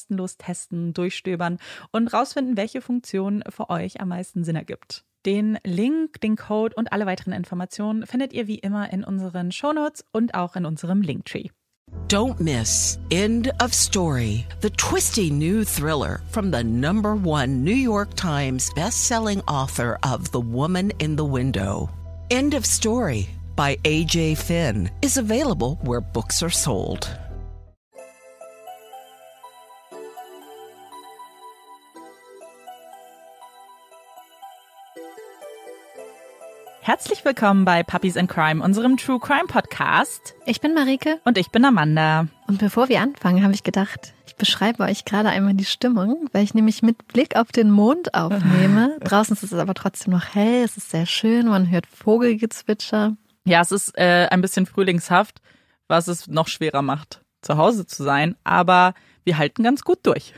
kostenlos testen, durchstöbern und rausfinden, welche Funktion für euch am meisten Sinn ergibt. Den Link, den Code und alle weiteren Informationen findet ihr wie immer in unseren Shownotes und auch in unserem Linktree. Don't miss End of Story, the twisty new thriller from the number one New York Times bestselling author of The Woman in the Window. End of Story by AJ Finn is available where books are sold. Herzlich willkommen bei Puppies in Crime, unserem True Crime Podcast. Ich bin Marike. Und ich bin Amanda. Und bevor wir anfangen, habe ich gedacht, ich beschreibe euch gerade einmal die Stimmung, weil ich nämlich mit Blick auf den Mond aufnehme. Draußen ist es aber trotzdem noch hell, es ist sehr schön, man hört Vogelgezwitscher. Ja, es ist äh, ein bisschen frühlingshaft, was es noch schwerer macht, zu Hause zu sein. Aber wir halten ganz gut durch.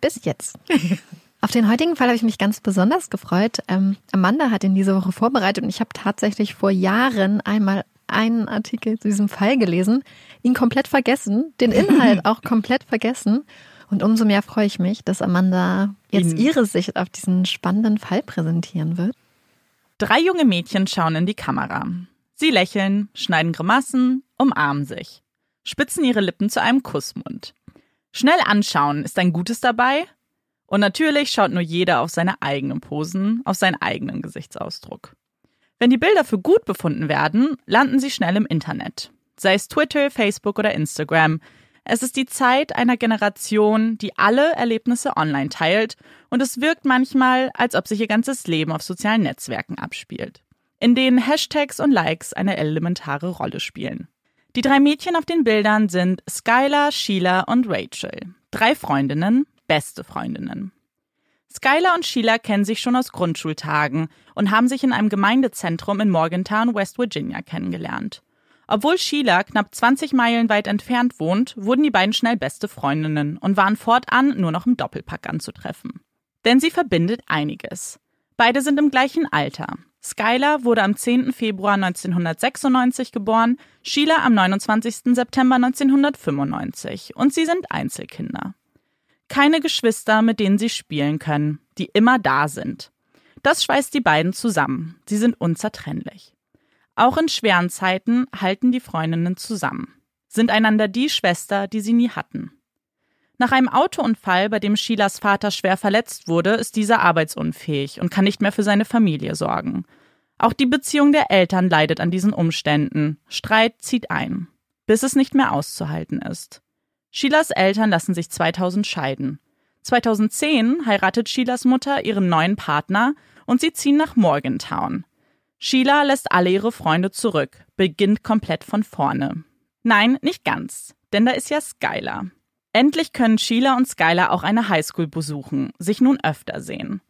Bis jetzt. Auf den heutigen Fall habe ich mich ganz besonders gefreut. Ähm, Amanda hat ihn diese Woche vorbereitet und ich habe tatsächlich vor Jahren einmal einen Artikel zu diesem Fall gelesen, ihn komplett vergessen, den Inhalt auch komplett vergessen. Und umso mehr freue ich mich, dass Amanda jetzt Ihn- ihre Sicht auf diesen spannenden Fall präsentieren wird. Drei junge Mädchen schauen in die Kamera. Sie lächeln, schneiden Grimassen, umarmen sich, spitzen ihre Lippen zu einem Kussmund. Schnell anschauen, ist ein Gutes dabei? Und natürlich schaut nur jeder auf seine eigenen Posen, auf seinen eigenen Gesichtsausdruck. Wenn die Bilder für gut befunden werden, landen sie schnell im Internet. Sei es Twitter, Facebook oder Instagram. Es ist die Zeit einer Generation, die alle Erlebnisse online teilt und es wirkt manchmal, als ob sich ihr ganzes Leben auf sozialen Netzwerken abspielt, in denen Hashtags und Likes eine elementare Rolle spielen. Die drei Mädchen auf den Bildern sind Skylar, Sheila und Rachel. Drei Freundinnen, beste Freundinnen. Skylar und Sheila kennen sich schon aus Grundschultagen und haben sich in einem Gemeindezentrum in Morgantown, West Virginia kennengelernt. Obwohl Sheila knapp 20 Meilen weit entfernt wohnt, wurden die beiden schnell beste Freundinnen und waren fortan nur noch im Doppelpack anzutreffen. Denn sie verbindet einiges. Beide sind im gleichen Alter. Skylar wurde am 10. Februar 1996 geboren, Sheila am 29. September 1995 und sie sind Einzelkinder. Keine Geschwister, mit denen sie spielen können, die immer da sind. Das schweißt die beiden zusammen. Sie sind unzertrennlich. Auch in schweren Zeiten halten die Freundinnen zusammen, sind einander die Schwester, die sie nie hatten. Nach einem Autounfall, bei dem Sheilas Vater schwer verletzt wurde, ist dieser arbeitsunfähig und kann nicht mehr für seine Familie sorgen. Auch die Beziehung der Eltern leidet an diesen Umständen. Streit zieht ein, bis es nicht mehr auszuhalten ist. Sheilas Eltern lassen sich 2000 scheiden. 2010 heiratet Sheilas Mutter ihren neuen Partner und sie ziehen nach Morgantown. Sheila lässt alle ihre Freunde zurück, beginnt komplett von vorne. Nein, nicht ganz, denn da ist ja Skylar. Endlich können Sheila und Skylar auch eine Highschool besuchen, sich nun öfter sehen.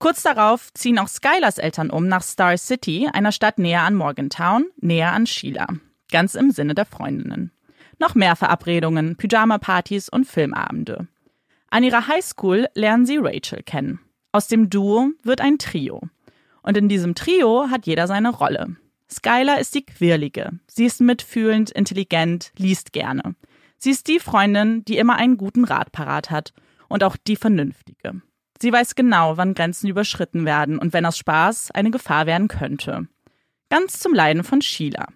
Kurz darauf ziehen auch Skylars Eltern um nach Star City, einer Stadt näher an Morgantown, näher an Sheila. Ganz im Sinne der Freundinnen. Noch mehr Verabredungen, Pyjama-Partys und Filmabende. An ihrer Highschool lernen sie Rachel kennen. Aus dem Duo wird ein Trio. Und in diesem Trio hat jeder seine Rolle. Skylar ist die Quirlige. Sie ist mitfühlend, intelligent, liest gerne. Sie ist die Freundin, die immer einen guten Rat parat hat und auch die Vernünftige. Sie weiß genau, wann Grenzen überschritten werden und wenn aus Spaß eine Gefahr werden könnte. Ganz zum Leiden von Sheila.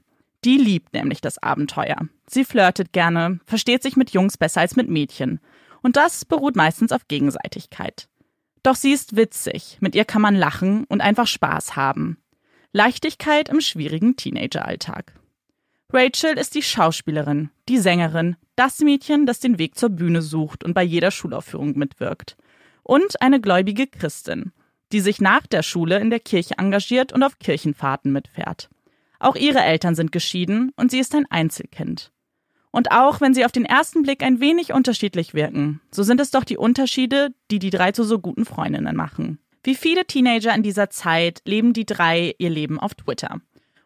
Die liebt nämlich das Abenteuer. Sie flirtet gerne, versteht sich mit Jungs besser als mit Mädchen. Und das beruht meistens auf Gegenseitigkeit. Doch sie ist witzig, mit ihr kann man lachen und einfach Spaß haben. Leichtigkeit im schwierigen Teenageralltag. Rachel ist die Schauspielerin, die Sängerin, das Mädchen, das den Weg zur Bühne sucht und bei jeder Schulaufführung mitwirkt. Und eine gläubige Christin, die sich nach der Schule in der Kirche engagiert und auf Kirchenfahrten mitfährt. Auch ihre Eltern sind geschieden und sie ist ein Einzelkind. Und auch wenn sie auf den ersten Blick ein wenig unterschiedlich wirken, so sind es doch die Unterschiede, die die drei zu so guten Freundinnen machen. Wie viele Teenager in dieser Zeit leben die drei ihr Leben auf Twitter.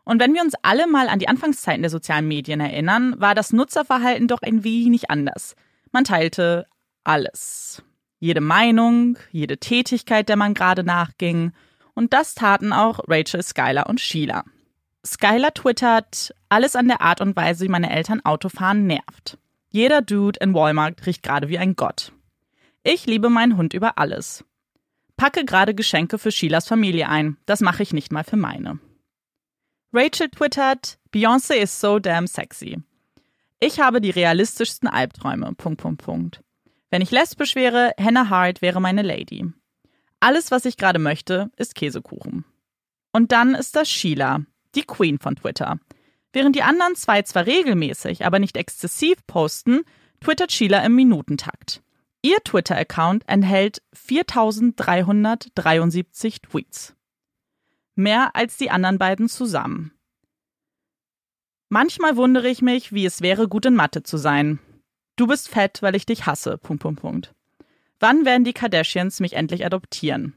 Und wenn wir uns alle mal an die Anfangszeiten der sozialen Medien erinnern, war das Nutzerverhalten doch ein wenig anders. Man teilte alles. Jede Meinung, jede Tätigkeit, der man gerade nachging. Und das taten auch Rachel, Skylar und Sheila. Skylar twittert, alles an der Art und Weise, wie meine Eltern Autofahren nervt. Jeder Dude in Walmart riecht gerade wie ein Gott. Ich liebe meinen Hund über alles. Packe gerade Geschenke für Sheilas Familie ein. Das mache ich nicht mal für meine. Rachel twittert, Beyoncé is so damn sexy. Ich habe die realistischsten Albträume. Punkt, Punkt, Punkt. Wenn ich lesbisch wäre, Hannah Hart wäre meine Lady. Alles, was ich gerade möchte, ist Käsekuchen. Und dann ist das Sheila, die Queen von Twitter. Während die anderen zwei zwar regelmäßig, aber nicht exzessiv posten, twittert Sheila im Minutentakt. Ihr Twitter-Account enthält 4373 Tweets. Mehr als die anderen beiden zusammen. Manchmal wundere ich mich, wie es wäre, gut in Mathe zu sein. Du bist fett, weil ich dich hasse. Punkt, Punkt, Punkt. Wann werden die Kardashians mich endlich adoptieren?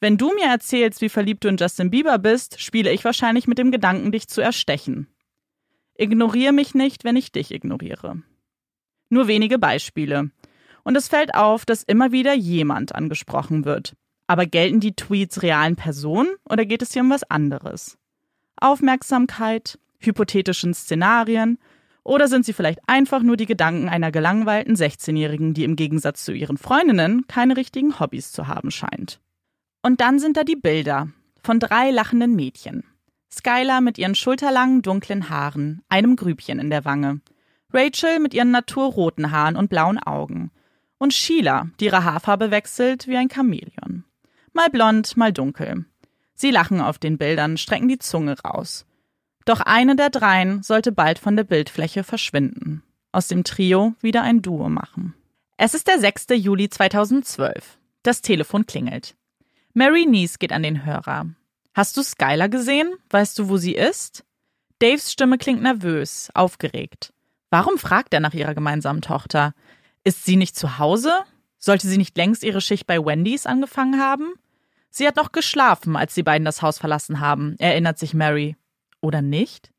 Wenn du mir erzählst, wie verliebt du in Justin Bieber bist, spiele ich wahrscheinlich mit dem Gedanken, dich zu erstechen. Ignoriere mich nicht, wenn ich dich ignoriere. Nur wenige Beispiele. Und es fällt auf, dass immer wieder jemand angesprochen wird. Aber gelten die Tweets realen Personen oder geht es hier um was anderes? Aufmerksamkeit, hypothetischen Szenarien oder sind sie vielleicht einfach nur die Gedanken einer gelangweilten 16-Jährigen, die im Gegensatz zu ihren Freundinnen keine richtigen Hobbys zu haben scheint? Und dann sind da die Bilder von drei lachenden Mädchen. Skylar mit ihren schulterlangen dunklen Haaren, einem Grübchen in der Wange. Rachel mit ihren naturroten Haaren und blauen Augen. Und Sheila, die ihre Haarfarbe wechselt wie ein Chamäleon. Mal blond, mal dunkel. Sie lachen auf den Bildern, strecken die Zunge raus. Doch eine der dreien sollte bald von der Bildfläche verschwinden. aus dem Trio wieder ein Duo machen. Es ist der 6. Juli 2012. Das Telefon klingelt. Mary Neese geht an den Hörer. Hast du Skylar gesehen? Weißt du, wo sie ist? Daves Stimme klingt nervös, aufgeregt. Warum fragt er nach ihrer gemeinsamen Tochter? Ist sie nicht zu Hause? Sollte sie nicht längst ihre Schicht bei Wendy's angefangen haben? Sie hat noch geschlafen, als die beiden das Haus verlassen haben, erinnert sich Mary. Oder nicht?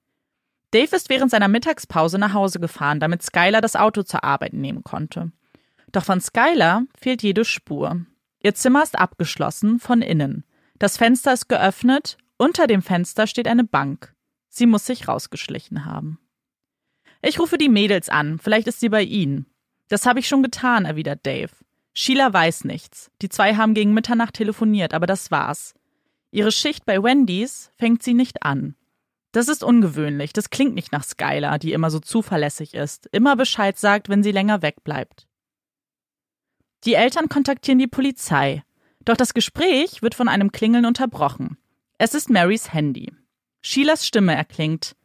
Dave ist während seiner Mittagspause nach Hause gefahren, damit Skylar das Auto zur Arbeit nehmen konnte. Doch von Skylar fehlt jede Spur. Ihr Zimmer ist abgeschlossen von innen. Das Fenster ist geöffnet, unter dem Fenster steht eine Bank. Sie muss sich rausgeschlichen haben. Ich rufe die Mädels an, vielleicht ist sie bei ihnen. Das habe ich schon getan, erwidert Dave. Sheila weiß nichts. Die zwei haben gegen Mitternacht telefoniert, aber das war's. Ihre Schicht bei Wendy's fängt sie nicht an. Das ist ungewöhnlich. Das klingt nicht nach Skylar, die immer so zuverlässig ist, immer Bescheid sagt, wenn sie länger wegbleibt. Die Eltern kontaktieren die Polizei. Doch das Gespräch wird von einem Klingeln unterbrochen. Es ist Marys Handy. Sheilas Stimme erklingt.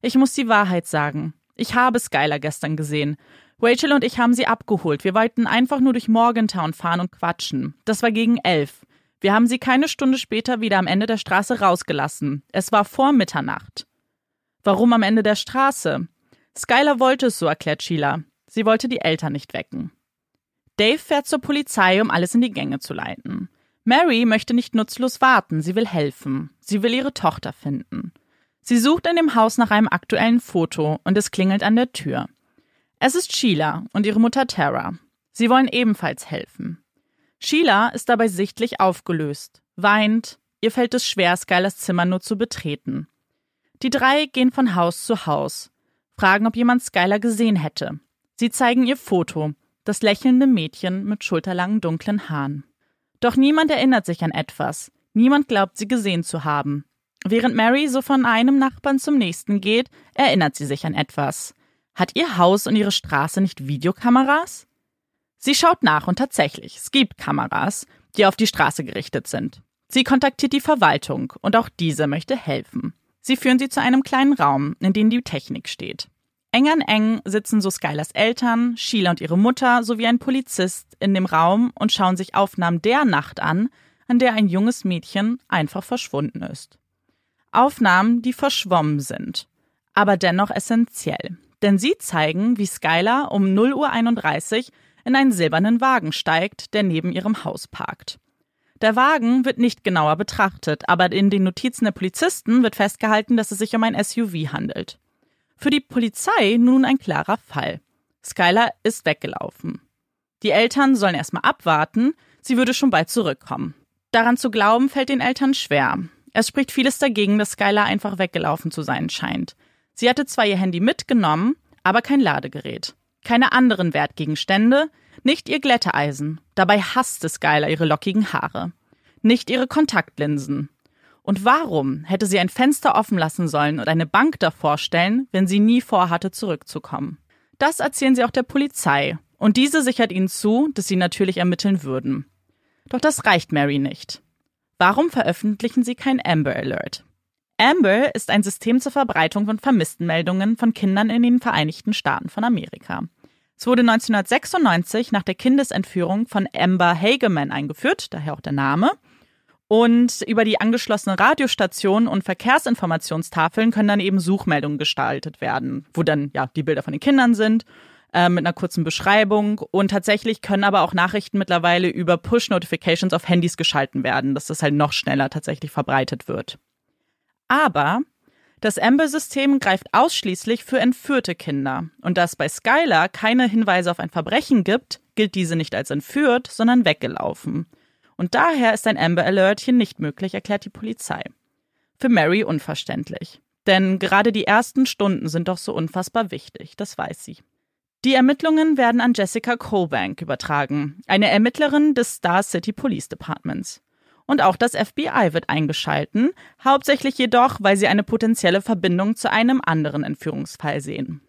Ich muss die Wahrheit sagen. Ich habe Skylar gestern gesehen. Rachel und ich haben sie abgeholt. Wir wollten einfach nur durch Morgantown fahren und quatschen. Das war gegen elf. Wir haben sie keine Stunde später wieder am Ende der Straße rausgelassen. Es war vor Mitternacht. Warum am Ende der Straße? Skylar wollte es so, erklärt Sheila. Sie wollte die Eltern nicht wecken. Dave fährt zur Polizei, um alles in die Gänge zu leiten. Mary möchte nicht nutzlos warten, sie will helfen. Sie will ihre Tochter finden. Sie sucht in dem Haus nach einem aktuellen Foto und es klingelt an der Tür. Es ist Sheila und ihre Mutter Tara. Sie wollen ebenfalls helfen. Sheila ist dabei sichtlich aufgelöst, weint, ihr fällt es schwer, Skylers Zimmer nur zu betreten. Die drei gehen von Haus zu Haus, fragen, ob jemand Skylar gesehen hätte. Sie zeigen ihr Foto, das lächelnde Mädchen mit schulterlangen dunklen Haaren. Doch niemand erinnert sich an etwas, niemand glaubt sie gesehen zu haben. Während Mary so von einem Nachbarn zum nächsten geht, erinnert sie sich an etwas. Hat ihr Haus und ihre Straße nicht Videokameras? Sie schaut nach und tatsächlich, es gibt Kameras, die auf die Straße gerichtet sind. Sie kontaktiert die Verwaltung und auch diese möchte helfen. Sie führen sie zu einem kleinen Raum, in dem die Technik steht. Eng an eng sitzen so Skylers Eltern, Sheila und ihre Mutter sowie ein Polizist in dem Raum und schauen sich Aufnahmen der Nacht an, an der ein junges Mädchen einfach verschwunden ist. Aufnahmen, die verschwommen sind, aber dennoch essentiell. Denn sie zeigen, wie Skylar um 0.31 Uhr in einen silbernen Wagen steigt, der neben ihrem Haus parkt. Der Wagen wird nicht genauer betrachtet, aber in den Notizen der Polizisten wird festgehalten, dass es sich um ein SUV handelt. Für die Polizei nun ein klarer Fall. Skylar ist weggelaufen. Die Eltern sollen erstmal abwarten, sie würde schon bald zurückkommen. Daran zu glauben fällt den Eltern schwer. Es spricht vieles dagegen, dass Skylar einfach weggelaufen zu sein scheint. Sie hatte zwar ihr Handy mitgenommen, aber kein Ladegerät. Keine anderen Wertgegenstände, nicht ihr Glätteeisen. Dabei hasste Skylar ihre lockigen Haare. Nicht ihre Kontaktlinsen. Und warum hätte sie ein Fenster offen lassen sollen und eine Bank davor stellen, wenn sie nie vorhatte, zurückzukommen? Das erzählen sie auch der Polizei, und diese sichert ihnen zu, dass sie natürlich ermitteln würden. Doch das reicht Mary nicht. Warum veröffentlichen sie kein Amber Alert? Amber ist ein System zur Verbreitung von Vermisstenmeldungen von Kindern in den Vereinigten Staaten von Amerika. Es wurde 1996 nach der Kindesentführung von Amber Hageman eingeführt, daher auch der Name, und über die angeschlossenen Radiostationen und Verkehrsinformationstafeln können dann eben Suchmeldungen gestaltet werden, wo dann ja die Bilder von den Kindern sind äh, mit einer kurzen Beschreibung. Und tatsächlich können aber auch Nachrichten mittlerweile über Push-Notifications auf Handys geschalten werden, dass das halt noch schneller tatsächlich verbreitet wird. Aber das Amber-System greift ausschließlich für entführte Kinder. Und da es bei Skylar keine Hinweise auf ein Verbrechen gibt, gilt diese nicht als entführt, sondern weggelaufen. Und daher ist ein Amber Alert hier nicht möglich, erklärt die Polizei. Für Mary unverständlich. Denn gerade die ersten Stunden sind doch so unfassbar wichtig, das weiß sie. Die Ermittlungen werden an Jessica Cobank übertragen, eine Ermittlerin des Star City Police Departments. Und auch das FBI wird eingeschalten, hauptsächlich jedoch, weil sie eine potenzielle Verbindung zu einem anderen Entführungsfall sehen.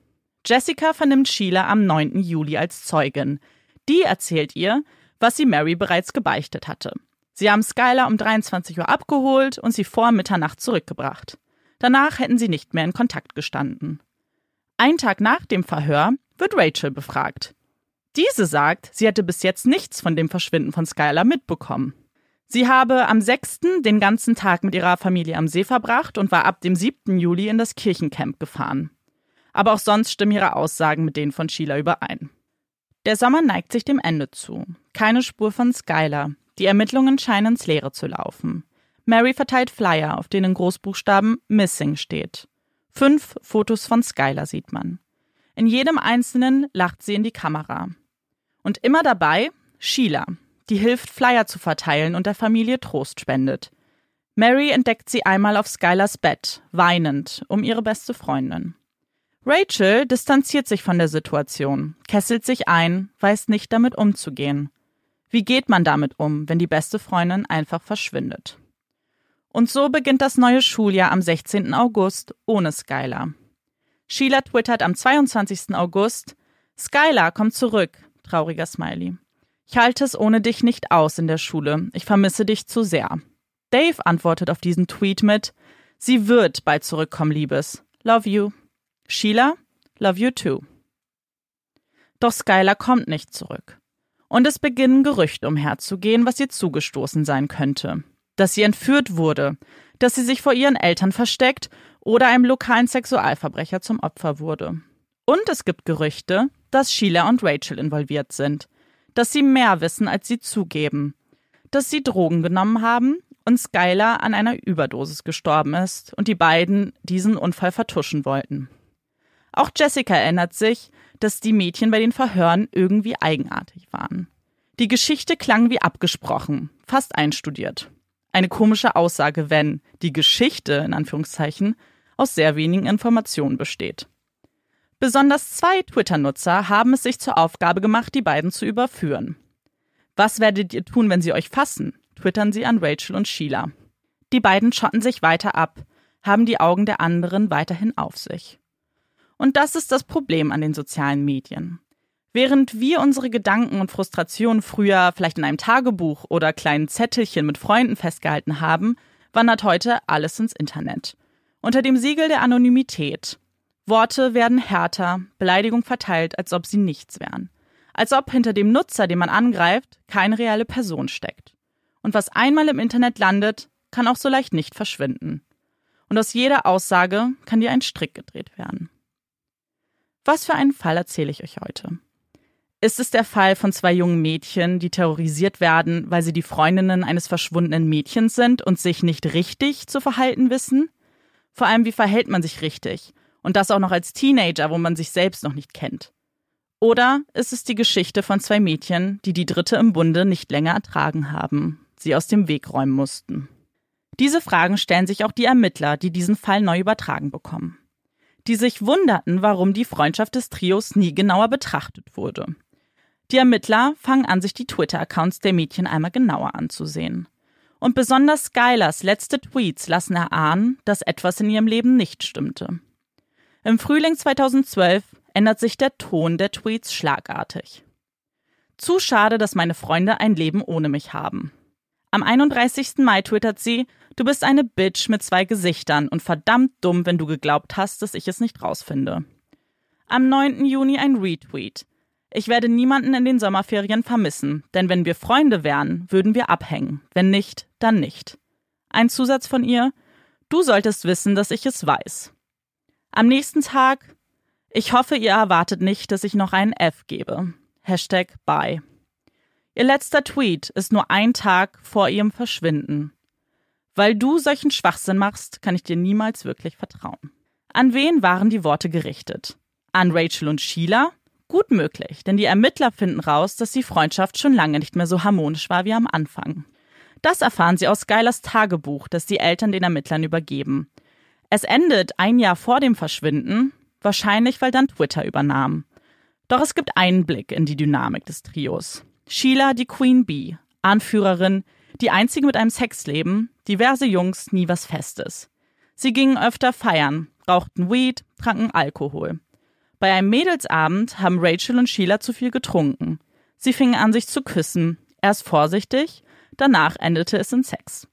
Jessica vernimmt Sheila am 9. Juli als Zeugin. Die erzählt ihr, was sie Mary bereits gebeichtet hatte. Sie haben Skylar um 23 Uhr abgeholt und sie vor Mitternacht zurückgebracht. Danach hätten sie nicht mehr in Kontakt gestanden. Ein Tag nach dem Verhör wird Rachel befragt. Diese sagt, sie hätte bis jetzt nichts von dem Verschwinden von Skylar mitbekommen. Sie habe am 6. den ganzen Tag mit ihrer Familie am See verbracht und war ab dem 7. Juli in das Kirchencamp gefahren. Aber auch sonst stimmen ihre Aussagen mit denen von Sheila überein. Der Sommer neigt sich dem Ende zu. Keine Spur von Skylar. Die Ermittlungen scheinen ins Leere zu laufen. Mary verteilt Flyer, auf denen Großbuchstaben Missing steht. Fünf Fotos von Skylar sieht man. In jedem einzelnen lacht sie in die Kamera. Und immer dabei Sheila, die hilft, Flyer zu verteilen und der Familie Trost spendet. Mary entdeckt sie einmal auf Skylars Bett, weinend, um ihre beste Freundin. Rachel distanziert sich von der Situation, kesselt sich ein, weiß nicht damit umzugehen. Wie geht man damit um, wenn die beste Freundin einfach verschwindet? Und so beginnt das neue Schuljahr am 16. August ohne Skylar. Sheila twittert am 22. August: Skylar kommt zurück. Trauriger Smiley. Ich halte es ohne dich nicht aus in der Schule. Ich vermisse dich zu sehr. Dave antwortet auf diesen Tweet mit: Sie wird bald zurückkommen, Liebes. Love you. Sheila, love you too. Doch Skylar kommt nicht zurück. Und es beginnen Gerüchte umherzugehen, was ihr zugestoßen sein könnte. Dass sie entführt wurde, dass sie sich vor ihren Eltern versteckt oder einem lokalen Sexualverbrecher zum Opfer wurde. Und es gibt Gerüchte, dass Sheila und Rachel involviert sind, dass sie mehr wissen, als sie zugeben, dass sie Drogen genommen haben und Skylar an einer Überdosis gestorben ist und die beiden diesen Unfall vertuschen wollten. Auch Jessica erinnert sich, dass die Mädchen bei den Verhören irgendwie eigenartig waren. Die Geschichte klang wie abgesprochen, fast einstudiert. Eine komische Aussage, wenn die Geschichte, in Anführungszeichen, aus sehr wenigen Informationen besteht. Besonders zwei Twitter-Nutzer haben es sich zur Aufgabe gemacht, die beiden zu überführen. Was werdet ihr tun, wenn sie euch fassen? twittern sie an Rachel und Sheila. Die beiden schotten sich weiter ab, haben die Augen der anderen weiterhin auf sich. Und das ist das Problem an den sozialen Medien. Während wir unsere Gedanken und Frustrationen früher vielleicht in einem Tagebuch oder kleinen Zettelchen mit Freunden festgehalten haben, wandert heute alles ins Internet. Unter dem Siegel der Anonymität. Worte werden härter, Beleidigung verteilt, als ob sie nichts wären. Als ob hinter dem Nutzer, den man angreift, keine reale Person steckt. Und was einmal im Internet landet, kann auch so leicht nicht verschwinden. Und aus jeder Aussage kann dir ein Strick gedreht werden. Was für einen Fall erzähle ich euch heute? Ist es der Fall von zwei jungen Mädchen, die terrorisiert werden, weil sie die Freundinnen eines verschwundenen Mädchens sind und sich nicht richtig zu verhalten wissen? Vor allem, wie verhält man sich richtig? Und das auch noch als Teenager, wo man sich selbst noch nicht kennt. Oder ist es die Geschichte von zwei Mädchen, die die Dritte im Bunde nicht länger ertragen haben, sie aus dem Weg räumen mussten? Diese Fragen stellen sich auch die Ermittler, die diesen Fall neu übertragen bekommen. Die sich wunderten, warum die Freundschaft des Trios nie genauer betrachtet wurde. Die Ermittler fangen an, sich die Twitter-Accounts der Mädchen einmal genauer anzusehen. Und besonders Skylers letzte Tweets lassen erahnen, dass etwas in ihrem Leben nicht stimmte. Im Frühling 2012 ändert sich der Ton der Tweets schlagartig. Zu schade, dass meine Freunde ein Leben ohne mich haben. Am 31. Mai twittert sie, du bist eine Bitch mit zwei Gesichtern und verdammt dumm, wenn du geglaubt hast, dass ich es nicht rausfinde. Am 9. Juni ein Retweet. Ich werde niemanden in den Sommerferien vermissen, denn wenn wir Freunde wären, würden wir abhängen. Wenn nicht, dann nicht. Ein Zusatz von ihr, du solltest wissen, dass ich es weiß. Am nächsten Tag, ich hoffe, ihr erwartet nicht, dass ich noch einen F gebe. Hashtag bye. Ihr letzter Tweet ist nur ein Tag vor ihrem Verschwinden. Weil du solchen Schwachsinn machst, kann ich dir niemals wirklich vertrauen. An wen waren die Worte gerichtet? An Rachel und Sheila? Gut möglich, denn die Ermittler finden raus, dass die Freundschaft schon lange nicht mehr so harmonisch war wie am Anfang. Das erfahren sie aus Skylers Tagebuch, das die Eltern den Ermittlern übergeben. Es endet ein Jahr vor dem Verschwinden, wahrscheinlich weil dann Twitter übernahm. Doch es gibt einen Blick in die Dynamik des Trios. Sheila, die Queen Bee, Anführerin, die einzige mit einem Sexleben, diverse Jungs, nie was Festes. Sie gingen öfter feiern, rauchten Weed, tranken Alkohol. Bei einem Mädelsabend haben Rachel und Sheila zu viel getrunken. Sie fingen an, sich zu küssen, erst vorsichtig, danach endete es in Sex.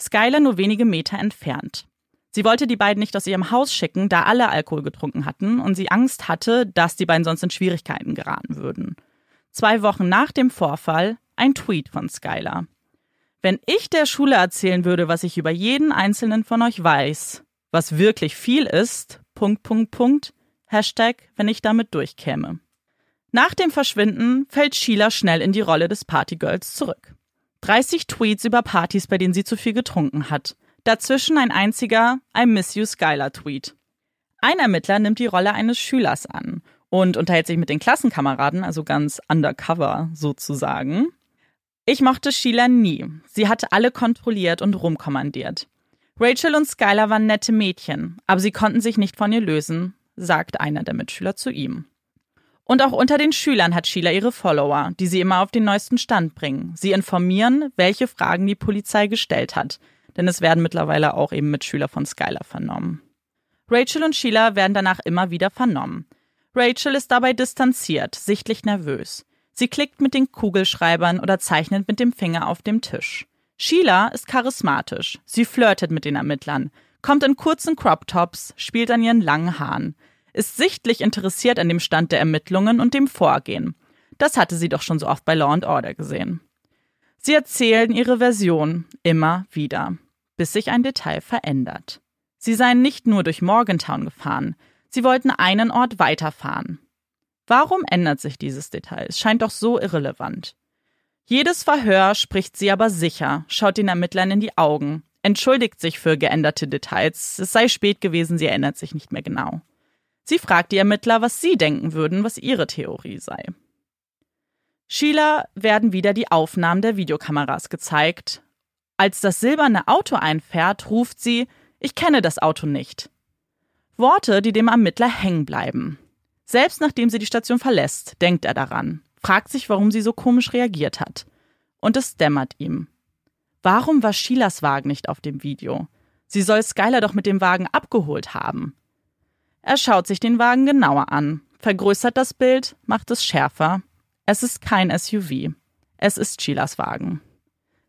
Skylar nur wenige Meter entfernt. Sie wollte die beiden nicht aus ihrem Haus schicken, da alle Alkohol getrunken hatten und sie Angst hatte, dass die beiden sonst in Schwierigkeiten geraten würden. Zwei Wochen nach dem Vorfall ein Tweet von Skylar. Wenn ich der Schule erzählen würde, was ich über jeden einzelnen von euch weiß, was wirklich viel ist, Punkt, Punkt, Punkt, Hashtag, wenn ich damit durchkäme. Nach dem Verschwinden fällt Sheila schnell in die Rolle des Partygirls zurück. 30 Tweets über Partys, bei denen sie zu viel getrunken hat. Dazwischen ein einziger I miss you Skylar Tweet. Ein Ermittler nimmt die Rolle eines Schülers an und unterhält sich mit den Klassenkameraden, also ganz undercover sozusagen. Ich mochte Sheila nie. Sie hatte alle kontrolliert und rumkommandiert. Rachel und Skylar waren nette Mädchen, aber sie konnten sich nicht von ihr lösen, sagt einer der Mitschüler zu ihm. Und auch unter den Schülern hat Sheila ihre Follower, die sie immer auf den neuesten Stand bringen. Sie informieren, welche Fragen die Polizei gestellt hat, denn es werden mittlerweile auch eben Mitschüler von Skylar vernommen. Rachel und Sheila werden danach immer wieder vernommen. Rachel ist dabei distanziert, sichtlich nervös. Sie klickt mit den Kugelschreibern oder zeichnet mit dem Finger auf dem Tisch. Sheila ist charismatisch. Sie flirtet mit den Ermittlern, kommt in kurzen Crop-Tops, spielt an ihren langen Haaren, ist sichtlich interessiert an dem Stand der Ermittlungen und dem Vorgehen. Das hatte sie doch schon so oft bei Law and Order gesehen. Sie erzählen ihre Version immer wieder, bis sich ein Detail verändert. Sie seien nicht nur durch Morgantown gefahren, sie wollten einen Ort weiterfahren. Warum ändert sich dieses Detail? Es scheint doch so irrelevant. Jedes Verhör spricht sie aber sicher, schaut den Ermittlern in die Augen, entschuldigt sich für geänderte Details, es sei spät gewesen, sie erinnert sich nicht mehr genau. Sie fragt die Ermittler, was sie denken würden, was ihre Theorie sei. Sheila werden wieder die Aufnahmen der Videokameras gezeigt. Als das silberne Auto einfährt, ruft sie, ich kenne das Auto nicht. Worte, die dem Ermittler hängen bleiben. Selbst nachdem sie die Station verlässt, denkt er daran, fragt sich, warum sie so komisch reagiert hat. Und es dämmert ihm. Warum war Sheilas Wagen nicht auf dem Video? Sie soll Skylar doch mit dem Wagen abgeholt haben. Er schaut sich den Wagen genauer an, vergrößert das Bild, macht es schärfer es ist kein SUV. Es ist Sheilas Wagen.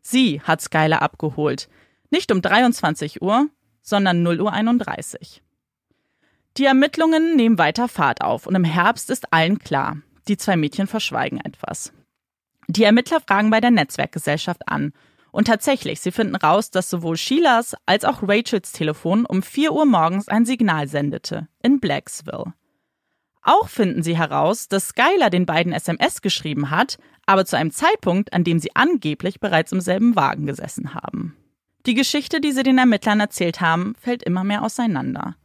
Sie hat Skylar abgeholt. Nicht um 23 Uhr, sondern 0 Uhr 31. Die Ermittlungen nehmen weiter Fahrt auf und im Herbst ist allen klar, die zwei Mädchen verschweigen etwas. Die Ermittler fragen bei der Netzwerkgesellschaft an und tatsächlich, sie finden raus, dass sowohl Sheilas als auch Rachels Telefon um 4 Uhr morgens ein Signal sendete in Blacksville. Auch finden sie heraus, dass Skylar den beiden SMS geschrieben hat, aber zu einem Zeitpunkt, an dem sie angeblich bereits im selben Wagen gesessen haben. Die Geschichte, die sie den Ermittlern erzählt haben, fällt immer mehr auseinander.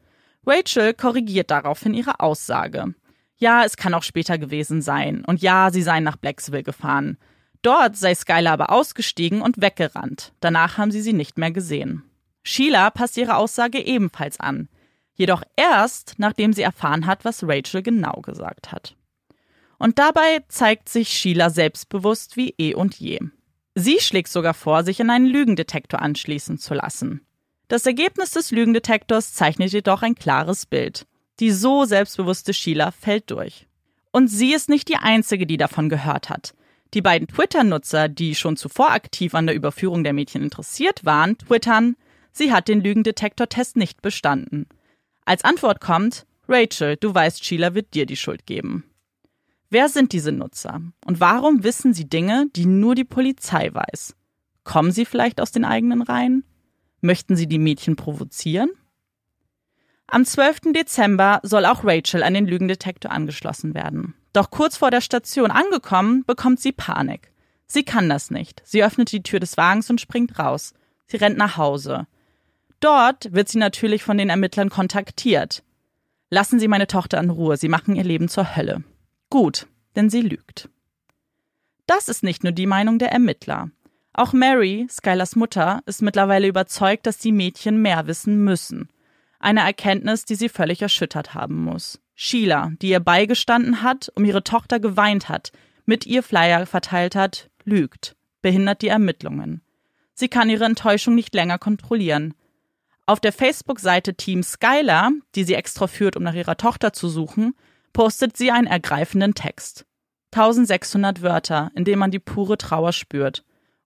Rachel korrigiert daraufhin ihre Aussage. Ja, es kann auch später gewesen sein. Und ja, sie seien nach Blacksville gefahren. Dort sei Skylar aber ausgestiegen und weggerannt. Danach haben sie sie nicht mehr gesehen. Sheila passt ihre Aussage ebenfalls an jedoch erst, nachdem sie erfahren hat, was Rachel genau gesagt hat. Und dabei zeigt sich Sheila selbstbewusst wie eh und je. Sie schlägt sogar vor, sich in einen Lügendetektor anschließen zu lassen. Das Ergebnis des Lügendetektors zeichnet jedoch ein klares Bild. Die so selbstbewusste Sheila fällt durch. Und sie ist nicht die Einzige, die davon gehört hat. Die beiden Twitter-Nutzer, die schon zuvor aktiv an der Überführung der Mädchen interessiert waren, twittern, sie hat den Lügendetektor-Test nicht bestanden. Als Antwort kommt, Rachel, du weißt, Sheila wird dir die Schuld geben. Wer sind diese Nutzer? Und warum wissen sie Dinge, die nur die Polizei weiß? Kommen sie vielleicht aus den eigenen Reihen? Möchten sie die Mädchen provozieren? Am 12. Dezember soll auch Rachel an den Lügendetektor angeschlossen werden. Doch kurz vor der Station angekommen, bekommt sie Panik. Sie kann das nicht. Sie öffnet die Tür des Wagens und springt raus. Sie rennt nach Hause. Dort wird sie natürlich von den Ermittlern kontaktiert. Lassen Sie meine Tochter in Ruhe, Sie machen ihr Leben zur Hölle. Gut, denn sie lügt. Das ist nicht nur die Meinung der Ermittler. Auch Mary, Skylers Mutter, ist mittlerweile überzeugt, dass die Mädchen mehr wissen müssen. Eine Erkenntnis, die sie völlig erschüttert haben muss. Sheila, die ihr beigestanden hat, um ihre Tochter geweint hat, mit ihr Flyer verteilt hat, lügt, behindert die Ermittlungen. Sie kann ihre Enttäuschung nicht länger kontrollieren. Auf der Facebook-Seite Team Skylar, die sie extra führt, um nach ihrer Tochter zu suchen, postet sie einen ergreifenden Text. 1600 Wörter, in denen man die pure Trauer spürt.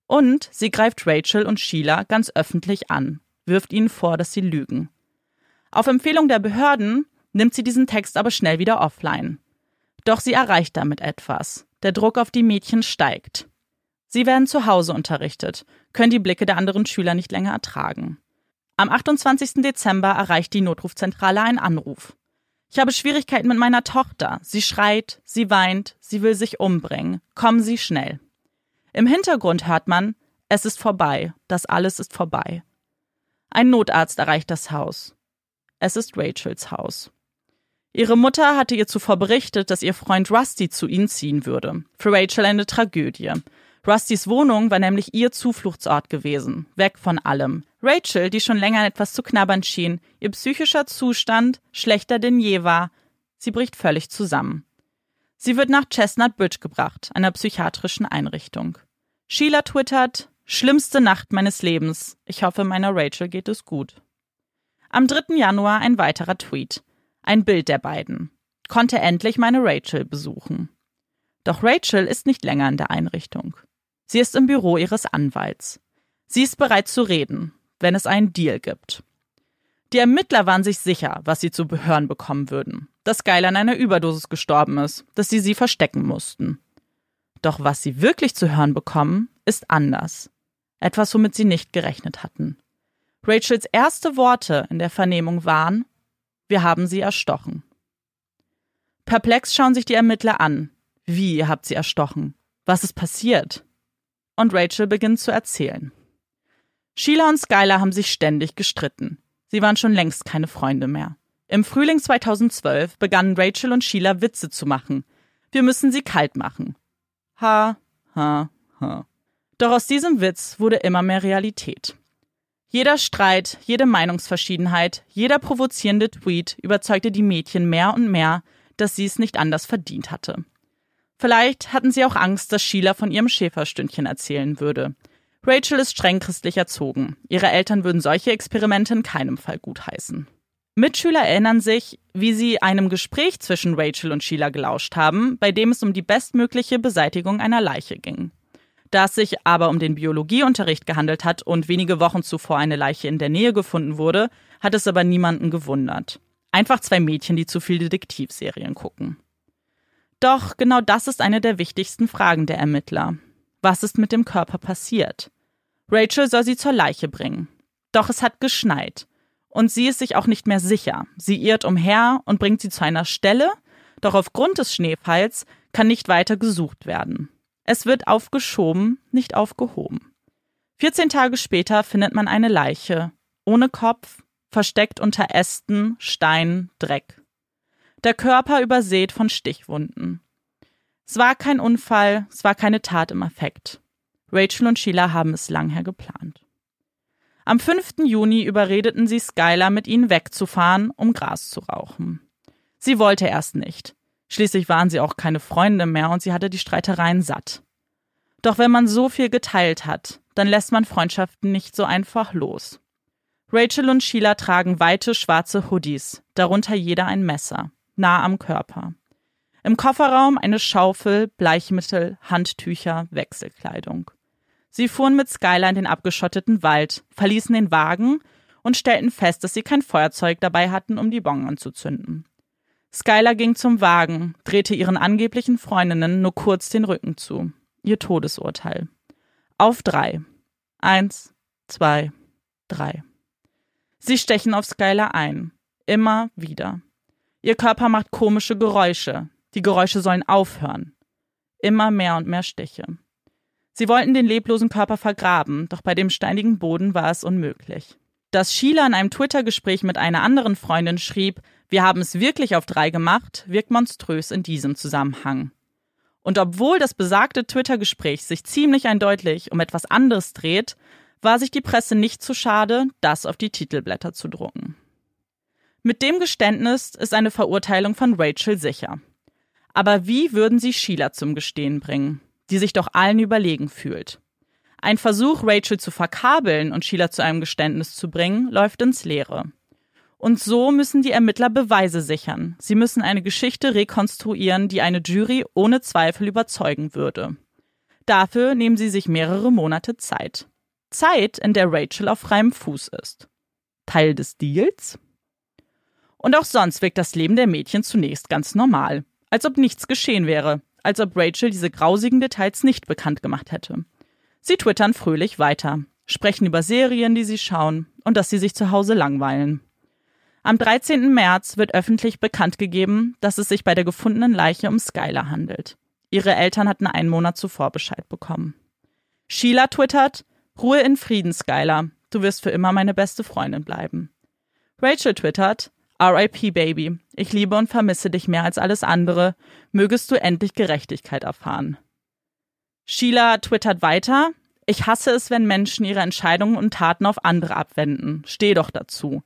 Und sie greift Rachel und Sheila ganz öffentlich an, wirft ihnen vor, dass sie lügen. Auf Empfehlung der Behörden nimmt sie diesen Text aber schnell wieder offline. Doch sie erreicht damit etwas. Der Druck auf die Mädchen steigt. Sie werden zu Hause unterrichtet, können die Blicke der anderen Schüler nicht länger ertragen. Am 28. Dezember erreicht die Notrufzentrale einen Anruf. Ich habe Schwierigkeiten mit meiner Tochter. Sie schreit, sie weint, sie will sich umbringen. Kommen Sie schnell. Im Hintergrund hört man, es ist vorbei, das alles ist vorbei. Ein Notarzt erreicht das Haus. Es ist Rachels Haus. Ihre Mutter hatte ihr zuvor berichtet, dass ihr Freund Rusty zu ihnen ziehen würde. Für Rachel eine Tragödie. Rustys Wohnung war nämlich ihr Zufluchtsort gewesen, weg von allem. Rachel, die schon länger an etwas zu knabbern schien, ihr psychischer Zustand schlechter denn je war, sie bricht völlig zusammen. Sie wird nach Chestnut Bridge gebracht, einer psychiatrischen Einrichtung. Sheila twittert, schlimmste Nacht meines Lebens. Ich hoffe, meiner Rachel geht es gut. Am 3. Januar ein weiterer Tweet ein Bild der beiden, konnte endlich meine Rachel besuchen. Doch Rachel ist nicht länger in der Einrichtung. Sie ist im Büro ihres Anwalts. Sie ist bereit zu reden, wenn es einen Deal gibt. Die Ermittler waren sich sicher, was sie zu hören bekommen würden. Dass Geil an einer Überdosis gestorben ist, dass sie sie verstecken mussten. Doch was sie wirklich zu hören bekommen, ist anders. Etwas, womit sie nicht gerechnet hatten. Rachels erste Worte in der Vernehmung waren, wir haben sie erstochen. Perplex schauen sich die Ermittler an. Wie ihr habt sie erstochen? Was ist passiert? Und Rachel beginnt zu erzählen. Sheila und Skylar haben sich ständig gestritten. Sie waren schon längst keine Freunde mehr. Im Frühling 2012 begannen Rachel und Sheila Witze zu machen. Wir müssen sie kalt machen. Ha, ha, ha. Doch aus diesem Witz wurde immer mehr Realität. Jeder Streit, jede Meinungsverschiedenheit, jeder provozierende Tweet überzeugte die Mädchen mehr und mehr, dass sie es nicht anders verdient hatte. Vielleicht hatten sie auch Angst, dass Sheila von ihrem Schäferstündchen erzählen würde. Rachel ist streng christlich erzogen. Ihre Eltern würden solche Experimente in keinem Fall gutheißen. Mitschüler erinnern sich, wie sie einem Gespräch zwischen Rachel und Sheila gelauscht haben, bei dem es um die bestmögliche Beseitigung einer Leiche ging. Da es sich aber um den Biologieunterricht gehandelt hat und wenige Wochen zuvor eine Leiche in der Nähe gefunden wurde, hat es aber niemanden gewundert. Einfach zwei Mädchen, die zu viel Detektivserien gucken. Doch genau das ist eine der wichtigsten Fragen der Ermittler. Was ist mit dem Körper passiert? Rachel soll sie zur Leiche bringen. Doch es hat geschneit. Und sie ist sich auch nicht mehr sicher. Sie irrt umher und bringt sie zu einer Stelle, doch aufgrund des Schneefalls kann nicht weiter gesucht werden. Es wird aufgeschoben, nicht aufgehoben. 14 Tage später findet man eine Leiche, ohne Kopf, versteckt unter Ästen, Stein, Dreck. Der Körper übersät von Stichwunden. Es war kein Unfall, es war keine Tat im Affekt. Rachel und Sheila haben es langher geplant. Am 5. Juni überredeten sie Skylar, mit ihnen wegzufahren, um Gras zu rauchen. Sie wollte erst nicht. Schließlich waren sie auch keine Freunde mehr und sie hatte die Streitereien satt. Doch wenn man so viel geteilt hat, dann lässt man Freundschaften nicht so einfach los. Rachel und Sheila tragen weite schwarze Hoodies, darunter jeder ein Messer, nah am Körper. Im Kofferraum eine Schaufel, Bleichmittel, Handtücher, Wechselkleidung. Sie fuhren mit Skylar in den abgeschotteten Wald, verließen den Wagen und stellten fest, dass sie kein Feuerzeug dabei hatten, um die Bon anzuzünden. Skylar ging zum Wagen, drehte ihren angeblichen Freundinnen nur kurz den Rücken zu. Ihr Todesurteil. Auf drei. Eins, zwei, drei. Sie stechen auf Skylar ein. Immer wieder. Ihr Körper macht komische Geräusche. Die Geräusche sollen aufhören. Immer mehr und mehr Stiche. Sie wollten den leblosen Körper vergraben, doch bei dem steinigen Boden war es unmöglich. Dass Sheila in einem Twitter-Gespräch mit einer anderen Freundin schrieb, wir haben es wirklich auf drei gemacht, wirkt monströs in diesem Zusammenhang. Und obwohl das besagte Twitter-Gespräch sich ziemlich eindeutig um etwas anderes dreht, war sich die Presse nicht zu schade, das auf die Titelblätter zu drucken. Mit dem Geständnis ist eine Verurteilung von Rachel sicher. Aber wie würden sie Sheila zum Gestehen bringen, die sich doch allen überlegen fühlt? Ein Versuch, Rachel zu verkabeln und Sheila zu einem Geständnis zu bringen, läuft ins Leere. Und so müssen die Ermittler Beweise sichern. Sie müssen eine Geschichte rekonstruieren, die eine Jury ohne Zweifel überzeugen würde. Dafür nehmen sie sich mehrere Monate Zeit. Zeit, in der Rachel auf freiem Fuß ist. Teil des Deals? Und auch sonst wirkt das Leben der Mädchen zunächst ganz normal, als ob nichts geschehen wäre, als ob Rachel diese grausigen Details nicht bekannt gemacht hätte. Sie twittern fröhlich weiter, sprechen über Serien, die sie schauen und dass sie sich zu Hause langweilen. Am 13. März wird öffentlich bekannt gegeben, dass es sich bei der gefundenen Leiche um Skylar handelt. Ihre Eltern hatten einen Monat zuvor Bescheid bekommen. Sheila twittert, Ruhe in Frieden, Skylar. Du wirst für immer meine beste Freundin bleiben. Rachel twittert, RIP Baby. Ich liebe und vermisse dich mehr als alles andere. Mögest du endlich Gerechtigkeit erfahren. Sheila twittert weiter, ich hasse es, wenn Menschen ihre Entscheidungen und Taten auf andere abwenden. Steh doch dazu.